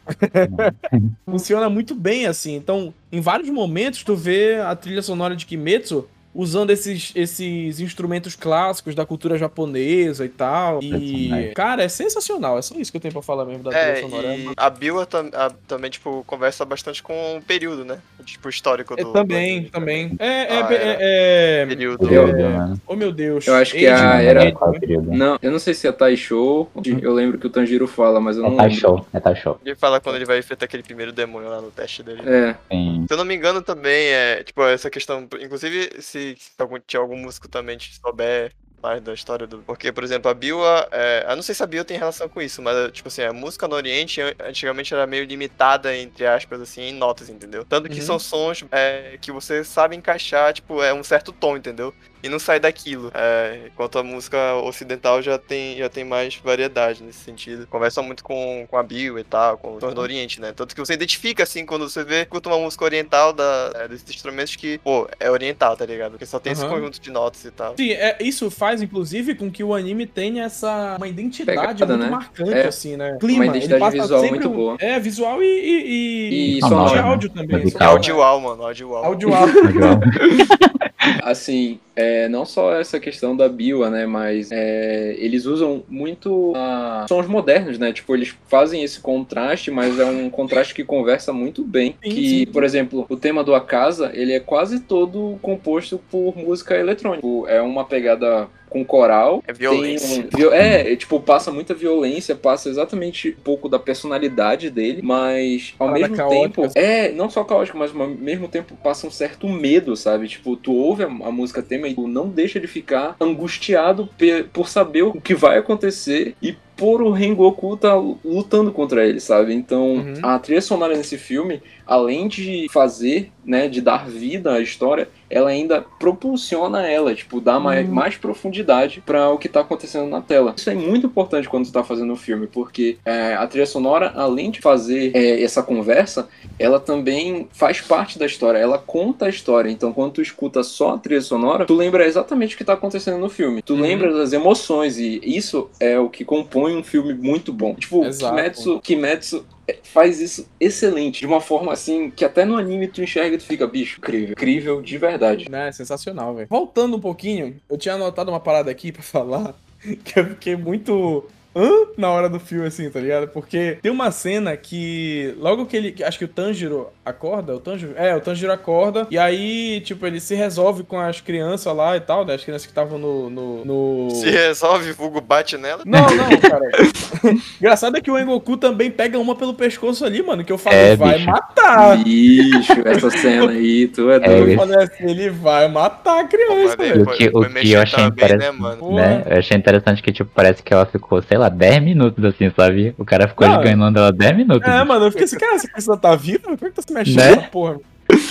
<laughs> funciona muito bem, assim. Então, em vários momentos, tu vê a trilha sonora de Kimetsu usando esses, esses instrumentos clássicos da cultura japonesa e tal. E, Sensacional. cara, é sensacional. É só isso que eu tenho pra falar mesmo da É, trilha sonora. e a Bill tam- a- também, tipo, conversa bastante com o período, né? Tipo, histórico É, do. também, do- também. É, é, Ah, é, é- Período. Período, né? Oh, meu Deus. Eu acho que Age, a né? era- Age, né? período? Não, eu não sei se é Taisho, eu lembro que o Tanjiro fala, mas eu É não lembro. show, é show. Ele fala quando ele vai enfrentar aquele primeiro demônio lá no teste dele. É, Tem. Se eu não me engano, também é, tipo, essa questão. Inclusive, se, se algum, tinha algum músico também que souber mais da história do. Porque, por exemplo, a Biwa. É, eu não sei se a Biwa tem relação com isso, mas, tipo assim, a música no Oriente an- antigamente era meio limitada, entre aspas, assim, em notas, entendeu? Tanto que Uhum. são sons é, que você sabe encaixar, tipo, é um certo tom, entendeu? E não sai daquilo. É, enquanto a música ocidental já tem, já tem mais variedade nesse sentido. Conversa muito com, com a Biwa e tal, com os sons do Oriente, né? Tanto que você identifica, assim, quando você vê, escuta uma música oriental da, é, desses instrumentos que, pô, é oriental, tá ligado? Porque só tem esse Aham. conjunto de notas e tal. Sim, é, isso faz, inclusive, com que o anime tenha essa uma identidade Pegada, muito né? marcante, É. assim, né? Clima, Uma identidade visual muito um- boa. É, visual e. E, E e sonora, de né? áudio também. Musical. sonora. Audiovisual, mano, audiovisual. Audiovisual. <laughs> <laughs> Assim, é, não só essa questão da Biwa, né, mas é, eles usam muito ah, sons modernos, né, tipo, eles fazem esse contraste, mas é um contraste que conversa muito bem, Sim, que, sim. por exemplo, o tema do Akasa, ele é quase todo composto por música eletrônica, Tipo, é uma pegada com coral, É violência. Tem um- viol- é, é, tipo, passa muita violência, passa exatamente um pouco da personalidade dele, mas ao Parada mesmo caótica, tempo. É, não só caótico, mas ao mesmo tempo passa um certo medo, sabe? Tipo, tu ouve a, a música tema e tu não deixa de ficar angustiado pe- por saber o que vai acontecer e por o Rengoku tá lutando contra ele, sabe? Então, Uhum. a trilha sonora nesse filme, além de fazer, né, de dar vida à história, ela ainda propulsiona ela, tipo, dá mais, Uhum. mais profundidade para o que tá acontecendo na tela. Isso é muito importante quando tu tá fazendo um filme, porque é, a trilha sonora, além de fazer é, essa conversa, ela também faz parte da história, ela conta a história. Então, quando tu escuta só a trilha sonora, tu lembra exatamente o que tá acontecendo no filme. Tu Uhum. lembra das emoções, e isso é o que compõe compõe um filme muito bom. Tipo, Exato. Kimetsu, Kimetsu é, faz isso excelente, de uma forma assim que até no anime tu enxerga e tu fica, bicho, incrível, incrível de verdade. É sensacional, velho. Voltando um pouquinho, eu tinha anotado uma parada aqui pra <laughs> falar que eu fiquei muito. Hã? Na hora do filme, assim, tá ligado? Porque tem uma cena que. Logo que ele. Acho que o Tanjiro acorda. O Tanjiro. É, o Tanjiro acorda. E aí, tipo, ele se resolve com as crianças lá e tal, né? As crianças que estavam no, no. no- Se resolve, vulgo bate nela. Não, não, cara. <laughs> Engraçado é que o Engoku também pega uma pelo pescoço ali, mano. Que eu falo, É, vai bicho. matar. Bicho, essa cena aí, tu é <laughs> É, doido. Eu falei assim, ele vai matar a criança, velho. aí O que, o que eu achei né, interessante, mano? né? Eu achei interessante que, tipo, parece que ela ficou, sei lá, 10 minutos assim, sabe? O cara ficou Não, ganhando ela 10 minutos. É, mano, eu fiquei assim, cara, essa pessoa tá viva? Como é que tá se mexendo Né? porra?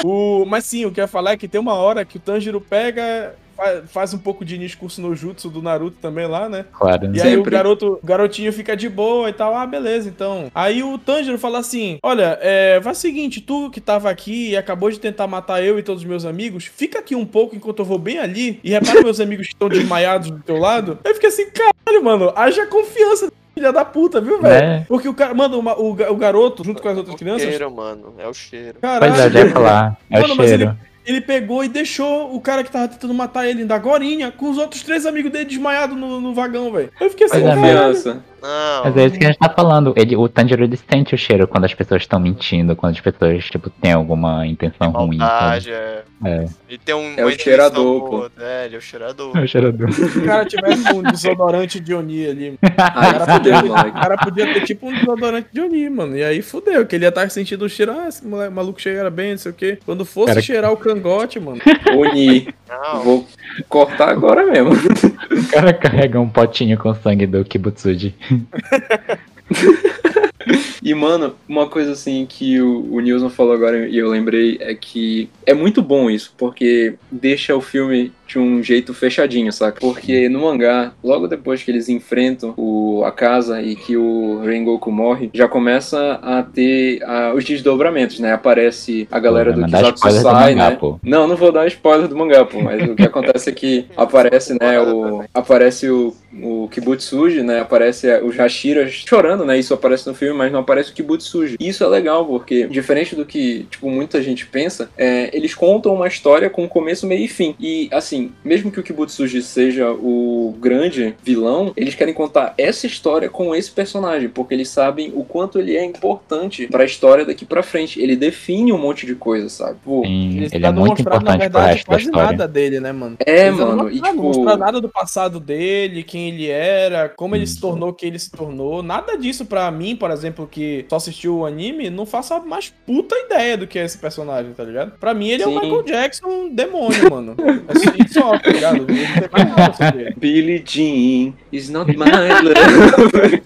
O... Mas sim, o que eu ia falar é que tem uma hora que o Tanjiro pega, fa- faz um pouco de discurso no jutsu do Naruto também lá, né? Claro. E aí o Sempre. garoto, o garotinho fica de boa e tal, ah, beleza, então. Aí o Tanjiro fala assim: Olha, é, faz o seguinte, tu que tava aqui e acabou de tentar matar eu e todos os meus amigos, fica aqui um pouco enquanto eu vou bem ali e repara meus <laughs> amigos que estão desmaiados do teu lado. Eu fiquei assim, caralho, mano, haja confiança, filha da puta, viu, velho? Né? Porque o cara, mano, uma- o, o garoto, junto com as outras O crianças, cheiro, mano. É o cheiro. caralho. Pois é, eu já ia falar. É Mano, o mas cheiro. Ele pegou e deixou o cara que tava tentando matar ele ainda agorinha com os outros três amigos dele desmaiados no, no vagão, velho. Eu fiquei assim, é. Confiança. Não. Mas é isso que a gente tá falando. Ele, o Tanjiro ele sente o cheiro quando as pessoas estão mentindo, quando as pessoas, tipo, têm alguma intenção ruim. Maldade, é. É. E tem um. É o cheirador, pô. É, ele é o cheirador. <laughs> É o cheirador. Se o cara tivesse um desodorante de Oni ali, o Aí <laughs> cara, fudeu, podia, o cara podia ter tipo um desodorante de Oni, mano. E aí fudeu, que ele ia estar sentindo o cheiro, ah, esse moleque, maluco cheira bem, não sei o quê. Quando fosse Cara- cheirar o cangote, mano. Uni. Não. Vou cortar agora mesmo. O cara carrega um potinho com sangue do Kibutsuji. <laughs> E, mano, uma coisa assim que o, o Nilson falou agora e eu lembrei é que é muito bom isso, porque deixa o filme de um jeito fechadinho, saca? Porque no mangá, logo depois que eles enfrentam o, a casa e que o Rengoku morre, já começa a ter ah, os desdobramentos, né? Aparece a galera Pô, do Kizatsu do Sai, mangá, né? pô. Não, não vou dar spoiler do mangá, pô, mas o que acontece é que <laughs> aparece, né, o aparece o, o Kibutsuji, né, aparece os Hashiras chorando, né, isso aparece no filme, mas não aparece o Kibutsuji. E isso é legal, porque diferente do que, tipo, muita gente pensa, é, eles contam uma história com começo, meio e fim. E, assim, mesmo que o Kibutsuji seja o grande vilão, eles querem contar essa história com esse personagem, porque eles sabem o quanto ele é importante pra história daqui pra frente. Ele define um monte de coisa, sabe? Pô, Sim, Eles ele é não muito mostraram, na importante pro verdade, resto da quase história. nada dele, né, mano? é, Eles não mano, e não tipo... mostraram nada do passado dele, quem ele era, como ele Hum. se tornou quem ele se tornou. Nada disso pra mim, por exemplo, que só assistiu o anime, não faço a mais puta ideia do que é esse personagem, tá ligado? Pra mim, ele é Sim. o Michael Jackson demônio, mano. É <laughs> só- tá ligado? Billie Jean is not my <laughs> love.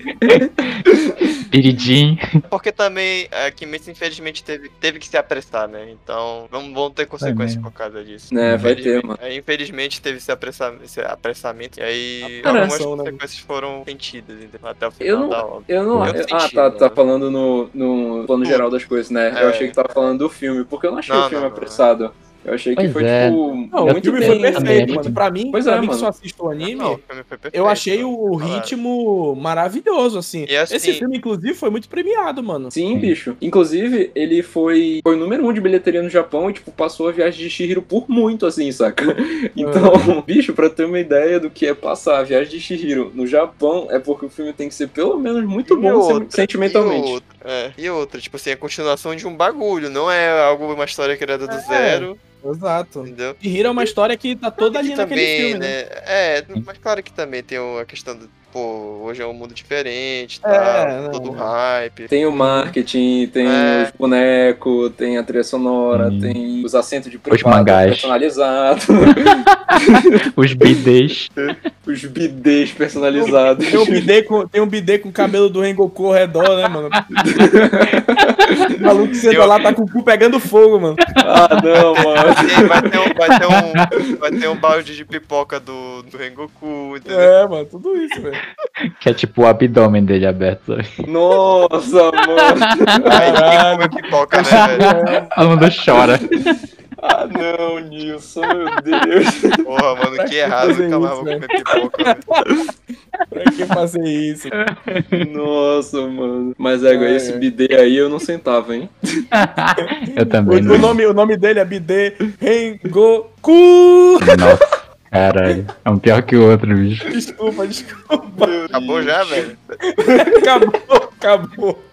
Piridin. Porque também a Kimetsu, infelizmente, teve, teve que se apressar, né? Então, vamos, vão ter consequências mesmo. por causa disso. É, vai ter, Infelizmente- mano. é, infelizmente, teve esse, apressa- esse apressamento. E aí, algumas né? consequências foram sentidas entendeu? até o Eu final não- da obra. Eu não. Eu eu- ah, tá, tá né? falando no, no plano geral das coisas, né? Eu É. achei que tava falando do filme, porque eu não achei Não, o filme não, não. apressado. Eu achei que Pois foi, é. tipo, Não, o filme bem. foi perfeito, mano. Pra mim, Pois pra é, mim que mano. só assisto o anime, Não, o perfeito, eu achei mano. o Ah, ritmo maravilhoso, assim. E assim- Esse filme, inclusive, foi muito premiado, mano. Sim, bicho. Inclusive, ele foi, foi o número um de bilheteria no Japão e, tipo, passou a viagem de Shihiro por muito, assim, saca? <laughs> Então, <laughs> bicho, pra ter uma ideia do que é passar a viagem de Shihiro no Japão, é porque o filme tem que ser pelo menos muito E bom outra, sentimentalmente. E outra, é, e outra, tipo assim, a continuação de um bagulho, não é algo, uma história criada do É. zero, Exato. entendeu? E Hiro é uma história que tá toda ali que naquele também, filme, né? né? É, mas claro que também tem a questão do, pô, hoje é um mundo diferente, É, tá? não. todo hype. Tem o marketing, tem É. os bonecos, tem a trilha sonora, Hum. tem os assentos de privado personalizados, <laughs> Os bidês. <laughs> os bidês personalizados. Tem um bidê com, tem um bidê com o cabelo do Rengoku ao redor, né, mano? <laughs> o maluco senta Eu- lá, tá com o cu pegando fogo, mano. ah, não, mano. Vai ter, um, vai, ter um, vai ter um balde de pipoca do, do Rengoku, entendeu? É, mano, tudo isso, velho. <laughs> Que é tipo o abdômen dele aberto, sabe? Nossa, mano. Aí ninguém come pipoca, né, <laughs> velho? Todo mundo chora. Ah, não, Nilson, meu Deus. Porra, mano, Pra que errado, nunca mais vou comer pipoca. velho. Pra que fazer isso? Nossa, mano. Mas é, esse ai. bidê aí eu não sentava, hein? Eu também O, não. o nome, o nome dele é Bidê Rengoku! Nossa, caralho. É um pior que o outro, bicho. Desculpa, desculpa. Acabou já, velho? <laughs> Acabou, acabou.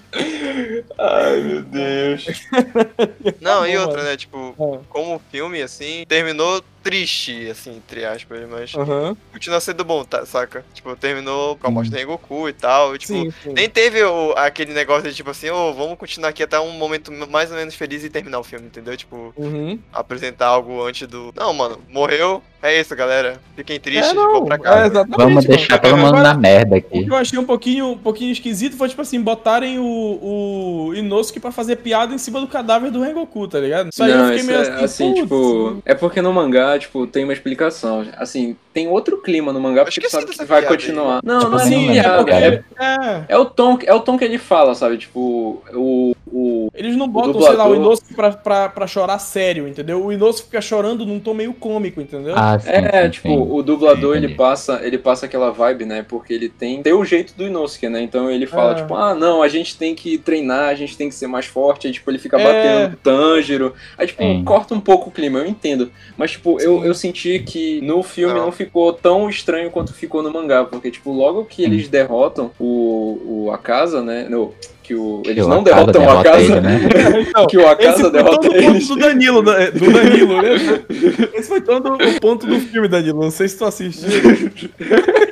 Ai, meu Deus. <laughs> Não, e outra, né? Tipo, Ah. como filme, assim, terminou triste, assim, entre aspas, mas Aham. continua sendo bom, tá, saca? Tipo, terminou com a morte do Rengoku e tal, e, tipo, Sim, sim. nem teve o- aquele negócio de, tipo assim, ô, vamos continuar aqui até um momento mais ou menos feliz e terminar o filme, entendeu? Tipo, Uhum. apresentar algo antes do... Não, mano, morreu, é isso, galera. Fiquem tristes, É, vão pra é, casa. exatamente, Vamos deixar todo mundo na merda O aqui. que eu achei um pouquinho, um pouquinho esquisito foi, tipo assim, botarem o, o Inosuke pra fazer piada em cima do cadáver do Rengoku, tá ligado? Isso aí eu não, fiquei isso meio é, assim, assim, tipo, é porque no mangá, tipo, tem uma explicação. Assim, tem outro clima no mangá, Eu porque sabe que vai continuar. aí. Não, Tipo não é assim, é porque... piada. É, É o tom, é o tom que ele fala, sabe? Tipo, o, o eles não botam, dublador- sei lá, o Inosuke pra, pra, pra chorar sério, entendeu? O Inosuke fica chorando num tom meio cômico, entendeu? Ah, sim, É, sim, tipo, sim. o dublador ele passa, ele passa aquela vibe, né? Porque ele tem, tem o jeito do Inosuke, né? Então ele fala, É. tipo, ah, não, a gente tem que treinar, a gente tem que ser mais forte. Aí, tipo, ele fica É. batendo Tanjiro. Aí, tipo, Sim. corta um pouco o clima, eu entendo. Mas, tipo, eu, Sim. eu senti que no filme Não. não. ficou tão estranho quanto ficou no mangá. Porque, tipo, logo que eles derrotam o, o a casa, né? No, que o, eles o não derrotam a derrota casa. ele, né? <laughs> Então, Que o esse Akasa foi derrota todo o eles. ponto do Danilo, da- do Danilo, né? <laughs> Esse foi todo o ponto do filme, Danilo. Não sei se tu assistiu. <laughs>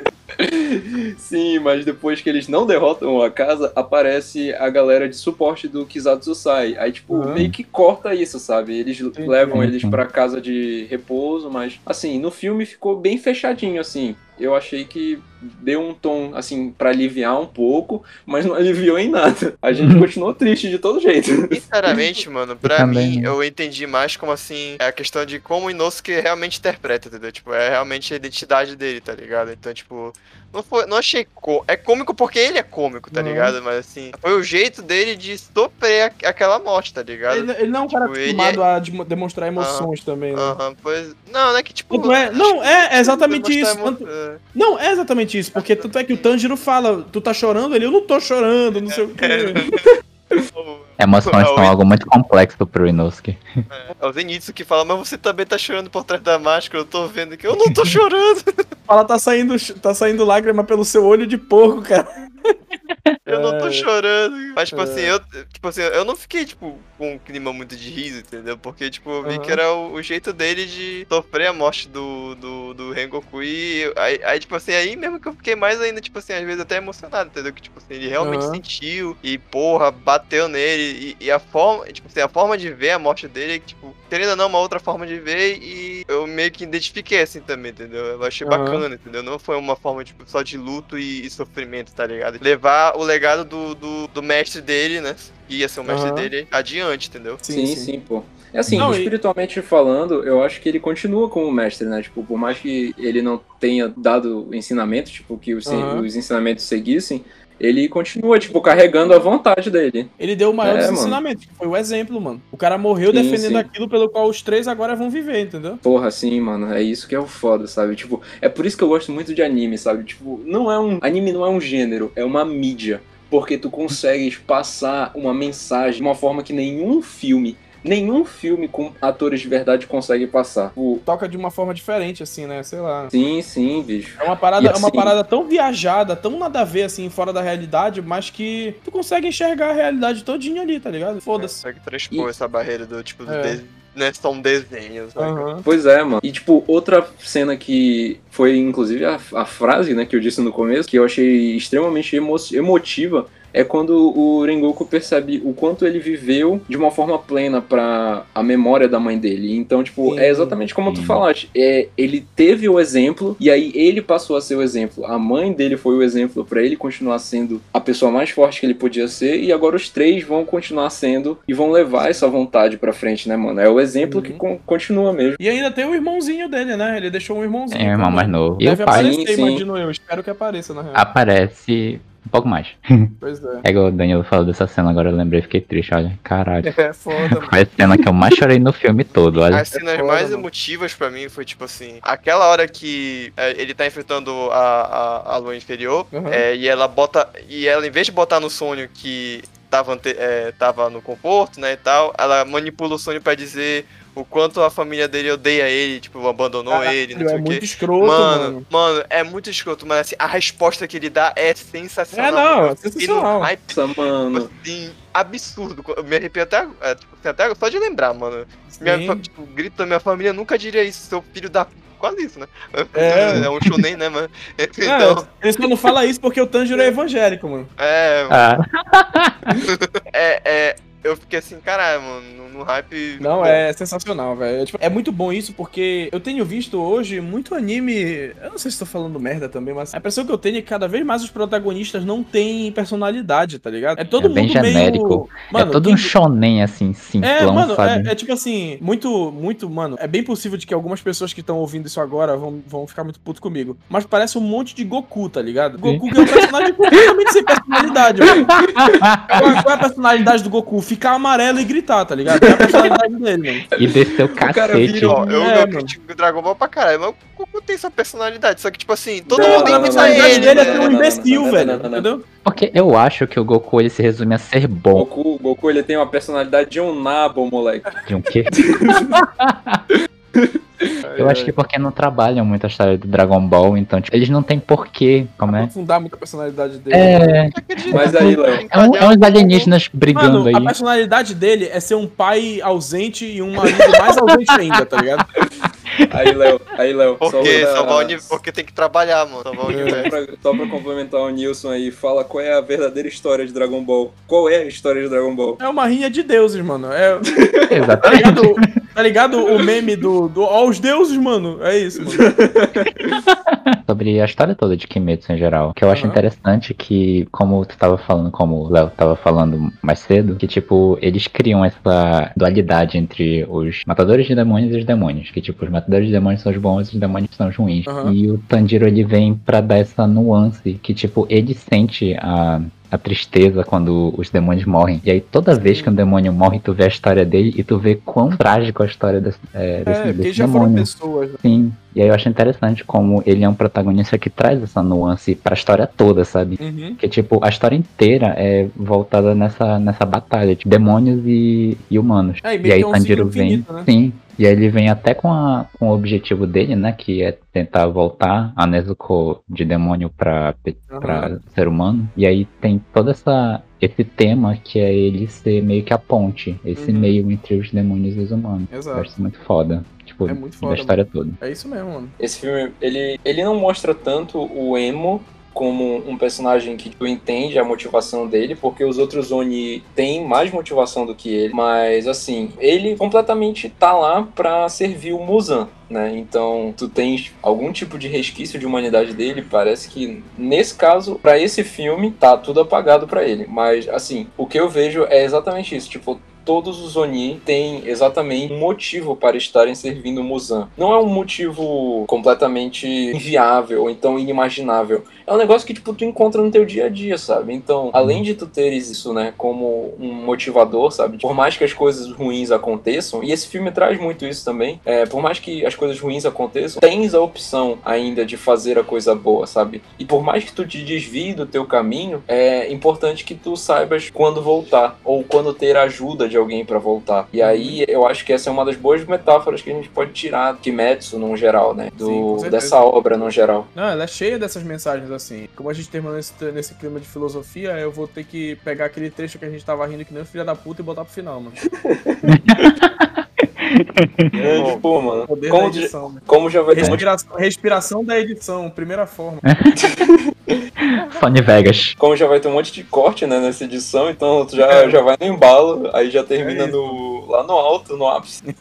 Sim, mas depois que eles não derrotam a casa, aparece a galera de suporte do Kizatsu Sai. Aí, tipo, Uhum. meio que corta isso, sabe? Eles levam eles sim. pra casa de repouso, mas, assim, no filme ficou bem fechadinho, assim. Eu achei que deu um tom, assim, pra aliviar um pouco, mas não <laughs> aliviou em nada. A gente Uhum. continuou triste de todo jeito. <laughs> Sinceramente, mano, pra também, mim, né? eu entendi mais como assim, é a questão de como o Inosuke realmente interpreta, entendeu? Tipo, é realmente a identidade dele, tá ligado? Então, tipo, não, foi, não achei. Co é cômico porque ele é cômico, tá Uhum. ligado? Mas assim, foi o jeito dele de sofrer a- aquela morte, tá ligado? Ele, ele não é um cara Tipo, ele acostumado a de- demonstrar emoções também, né? Aham, pois. Não, né? Que tipo. Não é- não, é exatamente isso, emo- tanto- Não, é exatamente isso, porque tanto é que o Tanjiro fala, tu tá chorando? Ele, eu não tô chorando, não sei o quê. <laughs> <laughs> Emoções É o- são algo muito complexo pro Inosuke. É o Zenitsu que fala, mas você também tá chorando por trás da máscara, eu tô vendo que eu não tô <laughs> chorando. Fala, tá saindo, tá saindo lágrima pelo seu olho de porco, cara. Eu não tô É. chorando. Mas, tipo É. assim, eu, tipo assim, eu não fiquei, tipo, com um clima muito de riso, entendeu? Porque, tipo, eu vi Aham. que era o, o jeito dele de sofrer a morte do, do, do Rengoku. E aí, aí, tipo assim, aí mesmo que eu fiquei mais ainda, tipo assim, às vezes até emocionado, entendeu? Que, tipo assim, ele realmente Aham. sentiu e, porra, bateu nele. E, e a forma, tipo assim, a forma de ver a morte dele, tipo, querendo ou não, uma outra forma de ver. E eu meio que identifiquei assim também, entendeu? Eu achei Aham. bacana, entendeu? Não foi uma forma, tipo, só de luto e, e sofrimento, tá ligado? Levar o legado do, do, do mestre dele, né? Que ia ser o mestre Aham. dele adiante, entendeu? Sim, sim, pô. É assim, Não, e- espiritualmente falando, eu acho que ele continua como mestre, né? Tipo, por mais que ele não tenha dado ensinamento, tipo, que os, Aham. os ensinamentos seguissem, ele continua, tipo, carregando a vontade dele. Ele deu o maior É, ensinamentos, que foi o exemplo, mano. O cara morreu Sim, defendendo sim. aquilo pelo qual os três agora vão viver, entendeu? Porra, assim, mano, é isso que é o foda, sabe? Tipo, é por isso que eu gosto muito de anime, sabe? Tipo, não é um. Anime não é um gênero, é uma mídia. Porque tu consegues passar uma mensagem de uma forma que nenhum filme, nenhum filme com atores de verdade consegue passar. Tipo, Toca de uma forma diferente, assim, né? Sei lá. sim, sim, bicho. É uma parada, E é uma assim- parada tão viajada, tão nada a ver, assim, fora da realidade, mas que tu consegue enxergar a realidade todinha ali, tá ligado? Foda-se. Consegue transpor E- essa barreira do, tipo, do É. des- não é só um desenho, sabe? Aham. Pois é, mano. E, tipo, outra cena que foi, inclusive, a, a frase, né, que eu disse no começo, que eu achei extremamente emo emotiva, é quando o Rengoku percebe o quanto ele viveu de uma forma plena pra a memória da mãe dele. Então, tipo, Sim. é exatamente como tu Sim. falaste. É, ele teve o exemplo, e aí ele passou a ser o exemplo. A mãe dele foi o exemplo pra ele continuar sendo a pessoa mais forte que ele podia ser, e agora os três vão continuar sendo e vão levar essa vontade pra frente, né, mano? É o exemplo Uhum. que con- continua mesmo. E ainda tem o irmãozinho dele, né? Ele deixou um irmãozinho. É, irmão mais novo. E Deve o pai aparecer, sim. imagino eu. Espero que apareça, na real. aparece Um pouco mais. <laughs> Pois é. É igual o Danilo falou dessa cena, agora eu lembrei, fiquei triste, olha. Caralho. É foda, mano. <laughs> Foi a cena que eu mais chorei no filme todo, olha. As cenas foda, mais mano. emotivas pra mim foi tipo assim, aquela hora que é, ele tá enfrentando a, a, a lua inferior, Uhum. é, e ela bota. E ela, em vez de botar no sonho que tava, ante- é, tava no conforto, né, e tal, ela manipula o sonho pra dizer o quanto a família dele odeia ele, tipo, abandonou Caralho, ele, não é sei o muito quê. escroto, Mano, mano. mano, é muito escroto, mas assim, a resposta que ele dá é sensacional. É, não, é mano. Fiquei sensacional. hype, Nossa, mano. tipo assim, absurdo. Eu me arrepio até, é, tipo, assim, até só de lembrar, mano. Minha, Sim. tipo, grito da minha família nunca diria isso, seu filho da. Quase isso, né? É. <laughs> É um shonen, né, mano? Não, <laughs> Então, ele só não fala isso porque o Tanjiro é evangélico, mano. é, Ah, <laughs> é, é. Eu fiquei assim, caralho, mano, no, no hype. Não, bom. é sensacional, velho. É, tipo, é muito bom isso porque eu tenho visto hoje muito anime. Eu não sei se tô falando merda também, mas a impressão que eu tenho é que cada vez mais os protagonistas não têm personalidade, tá ligado? É todo É bem mundo genérico. meio. é todo um King- shonen, assim, É, simplão, mano, sabe? é, é tipo assim, muito, muito, mano, é bem possível de que algumas pessoas que estão ouvindo isso agora vão, vão ficar muito puto comigo. Mas parece um monte de Goku, tá ligado? Goku que é um personagem completamente <laughs> sem personalidade, velho. Qual, <laughs> qual é a personalidade do Goku? Ficar amarelo e gritar, tá ligado? É a personalidade dele, mano. E desceu o cara cacete. virou- Ó, eu, É, eu critico o Dragon Ball pra caralho, mas o Goku tem essa personalidade. Só que, tipo assim, todo Não, mundo não, que não, pensar não, personalidade ele, dele é ser um imbecil, velho. Entendeu? Porque eu acho que o Goku ele se resume a ser bom. Goku, Goku, ele tem uma personalidade de um nabo, moleque. De um quê? <laughs> <laughs> Eu acho que porque não trabalham muito a história do Dragon Ball, então, tipo, eles não têm porquê, como é? Aprofundar muito a personalidade dele. É, Mas aí, Léo, é, um, é uns alienígenas brigando Mano, a aí. personalidade dele é ser um pai ausente e um marido mais ausente ainda, tá ligado? <laughs> aí, Léo, aí, Léo. Porque, só, salvar o pra- uni- porque tem que trabalhar, mano. Salvar o É. universo. só pra, só pra complementar o Nilson aí, fala qual é a verdadeira história de Dragon Ball. Qual é a história de Dragon Ball? É uma rinha de deuses, mano. É, <laughs> tá Exatamente. ligado, tá ligado o meme do, do Ó, os deuses, mano? É isso, mano. <laughs> Sobre a história toda de Kimetsu em geral. Que eu acho Aham. interessante que, como tu tava falando, como o Léo tava falando mais cedo, que tipo, eles criam essa dualidade entre os matadores de demônios e os demônios. Que tipo, os matadores de demônios são os bons e os demônios são os ruins. Aham. E o Tanjiro ele vem pra dar essa nuance que, tipo, ele sente a. A tristeza quando os demônios morrem. E aí, toda vez que um demônio morre, tu vê a história dele e tu vê quão trágico a história desse, é, desse, É, desse já foram demônio. pessoas. né? Sim. E aí eu acho interessante como ele é um protagonista que traz essa nuance pra história toda, sabe? Uhum. Que tipo, a história inteira é voltada nessa, nessa batalha, de demônios e, e humanos. É, e e aí é um Tanjiro vem. né? Sim. E aí ele vem até com, a, com o objetivo dele, né? Que é tentar voltar a Nezuko de demônio pra, pra ser humano. E aí tem toda essa. Esse tema que é ele ser meio que a ponte, esse Uhum. meio entre os demônios e os humanos. Eu Exato. acho isso muito foda. Tipo, É muito foda, da história toda. É isso mesmo, mano. Esse filme, ele, ele não mostra tanto o Emo como um personagem que tu entende a motivação dele, porque os outros Oni têm mais motivação do que ele, mas assim, ele completamente tá lá pra servir o Muzan, né? Então, tu tens algum tipo de resquício de humanidade dele, parece que nesse caso, pra esse filme, tá tudo apagado pra ele, mas assim, o que eu vejo é exatamente isso, tipo, todos os Oni têm exatamente um motivo para estarem servindo Muzan. Não é um motivo completamente inviável ou então inimaginável. É um negócio que tipo tu encontra no teu dia a dia, sabe? Então, além de tu teres isso, né, como um motivador, sabe? Por mais que as coisas ruins aconteçam, e esse filme traz muito isso também, é, por mais que as coisas ruins aconteçam, tens a opção ainda de fazer a coisa boa, sabe? E por mais que tu te desvie do teu caminho, é importante que tu saibas quando voltar ou quando ter a ajuda de alguém pra voltar. E aí eu acho que essa é uma das boas metáforas que a gente pode tirar de Kimetsu no geral, né? Do, Sim, dessa obra no geral. Não, ela é cheia dessas mensagens assim. Como a gente terminou nesse, nesse clima de filosofia, eu vou ter que pegar aquele trecho que a gente tava rindo que nem um filho da puta e botar pro final, mano. É, tipo, mano, Poder como, da de- edição. né? como já vai um Respiração, respiração da edição, primeira forma. <laughs> Sony Vegas. como já vai ter um monte de corte né, nessa edição, então tu já, já vai no embalo, aí já termina É isso. no, lá no alto, no ápice. <laughs>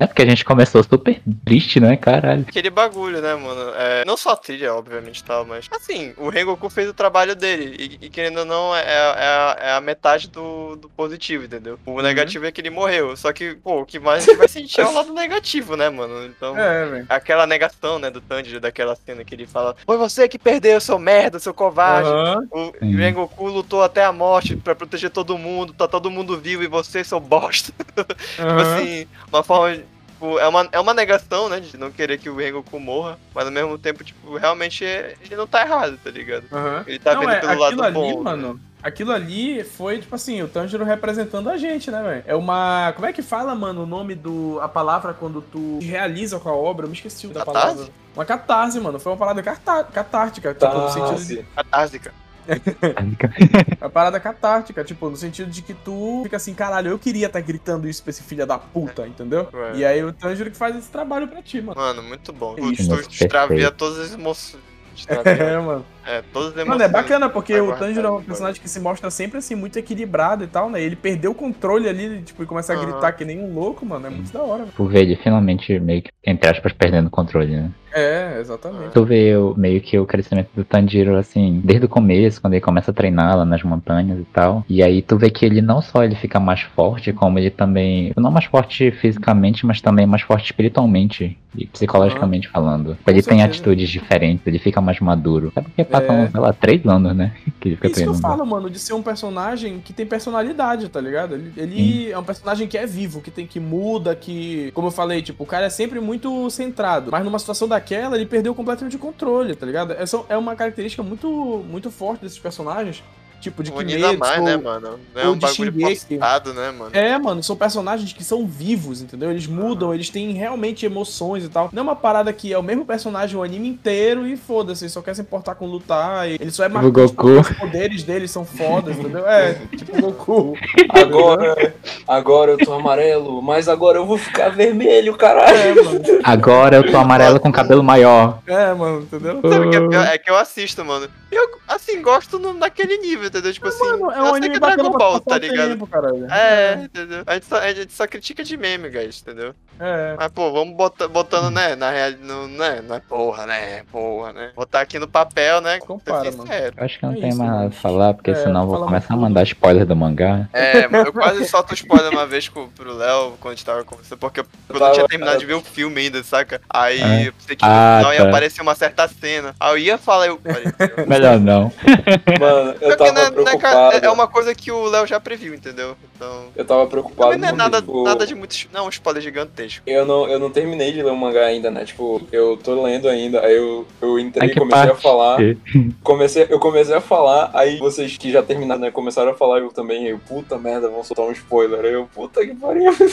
É porque a gente começou super triste, né, caralho? Aquele bagulho, né, mano? É, não só a trilha, obviamente, tal, mas. Assim, o Rengoku fez o trabalho dele. E, e querendo ou não, é, é, a, é a metade do, do positivo, entendeu? O negativo é que ele morreu. Só que, pô, o que mais a gente vai sentir é o lado <laughs> negativo, né, mano? Então. É, velho. Aquela negação, né, do Tanjiro, daquela cena que ele fala: Foi você que perdeu, seu merda, seu covarde. Aham. O. Rengoku lutou até a morte pra proteger todo mundo, tá todo mundo vivo e você, seu bosta. <laughs> <laughs> Tipo aham. assim, uma forma. Tipo, é uma, é uma negação, né? De não querer que o Rengoku morra, mas ao mesmo tempo, tipo, realmente ele não tá errado, tá ligado? Aham. Ele tá Não, vendo é, pelo lado ali, bom. né? mano. Aquilo ali foi, tipo assim, o Tanjiro representando a gente, né, velho? É uma. Como é que fala, mano, o nome do. A palavra quando tu realiza com a obra? Eu me esqueci da Catarse? palavra. Uma catarse, mano. Foi uma parada catártica. Tipo, no sentido de. Tá, Catársica. <laughs> Uma parada catártica, tipo, no sentido de que tu fica assim, caralho, eu queria estar gritando isso pra esse filho da puta, entendeu? É. E aí o Tanjiro que faz esse trabalho pra ti, mano. Mano, muito bom. Isso. Tu, tu extravia todas as emoções. <laughs> É, mano. É, todas as emoções. Mano, é bacana porque o Tanjiro é um personagem que se mostra sempre assim, muito equilibrado e tal, né? Ele perdeu o controle ali, tipo, e começa a Aham. gritar que nem um louco, mano. É muito da hora. mano. Tu vê ele finalmente meio que, entre aspas, perdendo o controle, né? É, exatamente. Tu vê o- meio que o crescimento do Tanjiro, assim, desde o começo, quando ele começa a treinar lá nas montanhas e tal. E aí tu vê que ele não só ele fica mais forte, como ele também. Não mais forte fisicamente, mas também mais forte espiritualmente e psicologicamente falando. Ele tem certeza. atitudes diferentes, ele fica mais maduro. Sabe porque É. passam, sei lá, três anos, né? <laughs> Que ele fica Isso que eu treinando. falo, mano, de ser um personagem que tem personalidade, tá ligado? Ele, ele é um personagem que é vivo, que tem que muda, que, como eu falei, tipo, o cara é sempre muito centrado. Mas numa situação daquela, ele perdeu completamente o controle, tá ligado? Essa é uma característica muito, muito forte desses personagens. Tipo, de Kimetsu, mais, né, ou- mano? Não é ou um de bagulho Shingeki. postado, né, mano? É, mano, são personagens que são vivos, entendeu? Eles mudam, eles têm realmente emoções e tal. Não é uma parada que é o mesmo personagem o anime inteiro e foda-se, só quer se importar com lutar. E ele só é Tipo marcante Goku. os poderes dele são fodas, entendeu? É, <laughs> tipo Goku. Agora, agora eu tô amarelo, mas agora eu vou ficar vermelho, caralho. É, mano. Agora eu tô amarelo com cabelo maior. É, mano, entendeu? Sabe o que é pior? É que eu assisto, mano. Eu, assim, gosto no, naquele nível, entendeu? Tipo assim, Mano, é um anime que é Dragon Ball, tá ligado? tempo, caralho. É, entendeu? A gente, só, a gente só critica de meme, guys, entendeu? É. Mas, pô, vamos botar, botando, né, na real, no, né, não é porra, né, porra, né? Botar aqui no papel, né? Compara, mano. acho que não É tem isso, mais mano. a falar, porque É, senão eu vou começar a mandar spoiler do mangá. É, mano, eu quase solto spoiler uma vez pro, pro Léo quando a gente tava conversando, porque eu, eu não tinha terminado de ver o filme ainda, saca? Aí É. eu pensei que no Ah, final ia tá. aparecer uma certa cena. Aí eu ia falar, eu. Parei, Melhor não. <laughs> Mano, eu tava não é- é preocupado. é, é uma coisa que o Léo já previu, entendeu? Então. Eu tava preocupado. Também não é nada, tipo, nada de muito. Não, é um spoiler gigantesco. Eu não, eu não terminei de ler o mangá ainda, né? Tipo, eu tô lendo ainda, aí eu, eu entrei, que comecei a parte. falar. <laughs> Comecei, eu comecei a falar, aí vocês que já terminaram, né, começaram a falar, eu também, eu, puta merda, vão soltar um spoiler. Aí eu, puta que pariu. <laughs>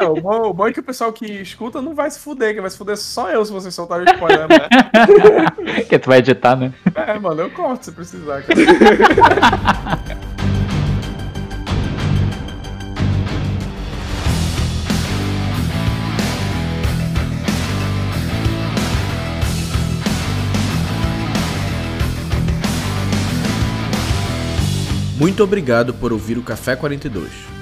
É, o, bom, o bom é que o pessoal que escuta não vai se fuder, que vai se fuder só eu se vocês soltarem o spoiler, né? <laughs> que tu vai editar, né? É, mano, eu corto se precisar, cara. Muito obrigado por ouvir o Café 42.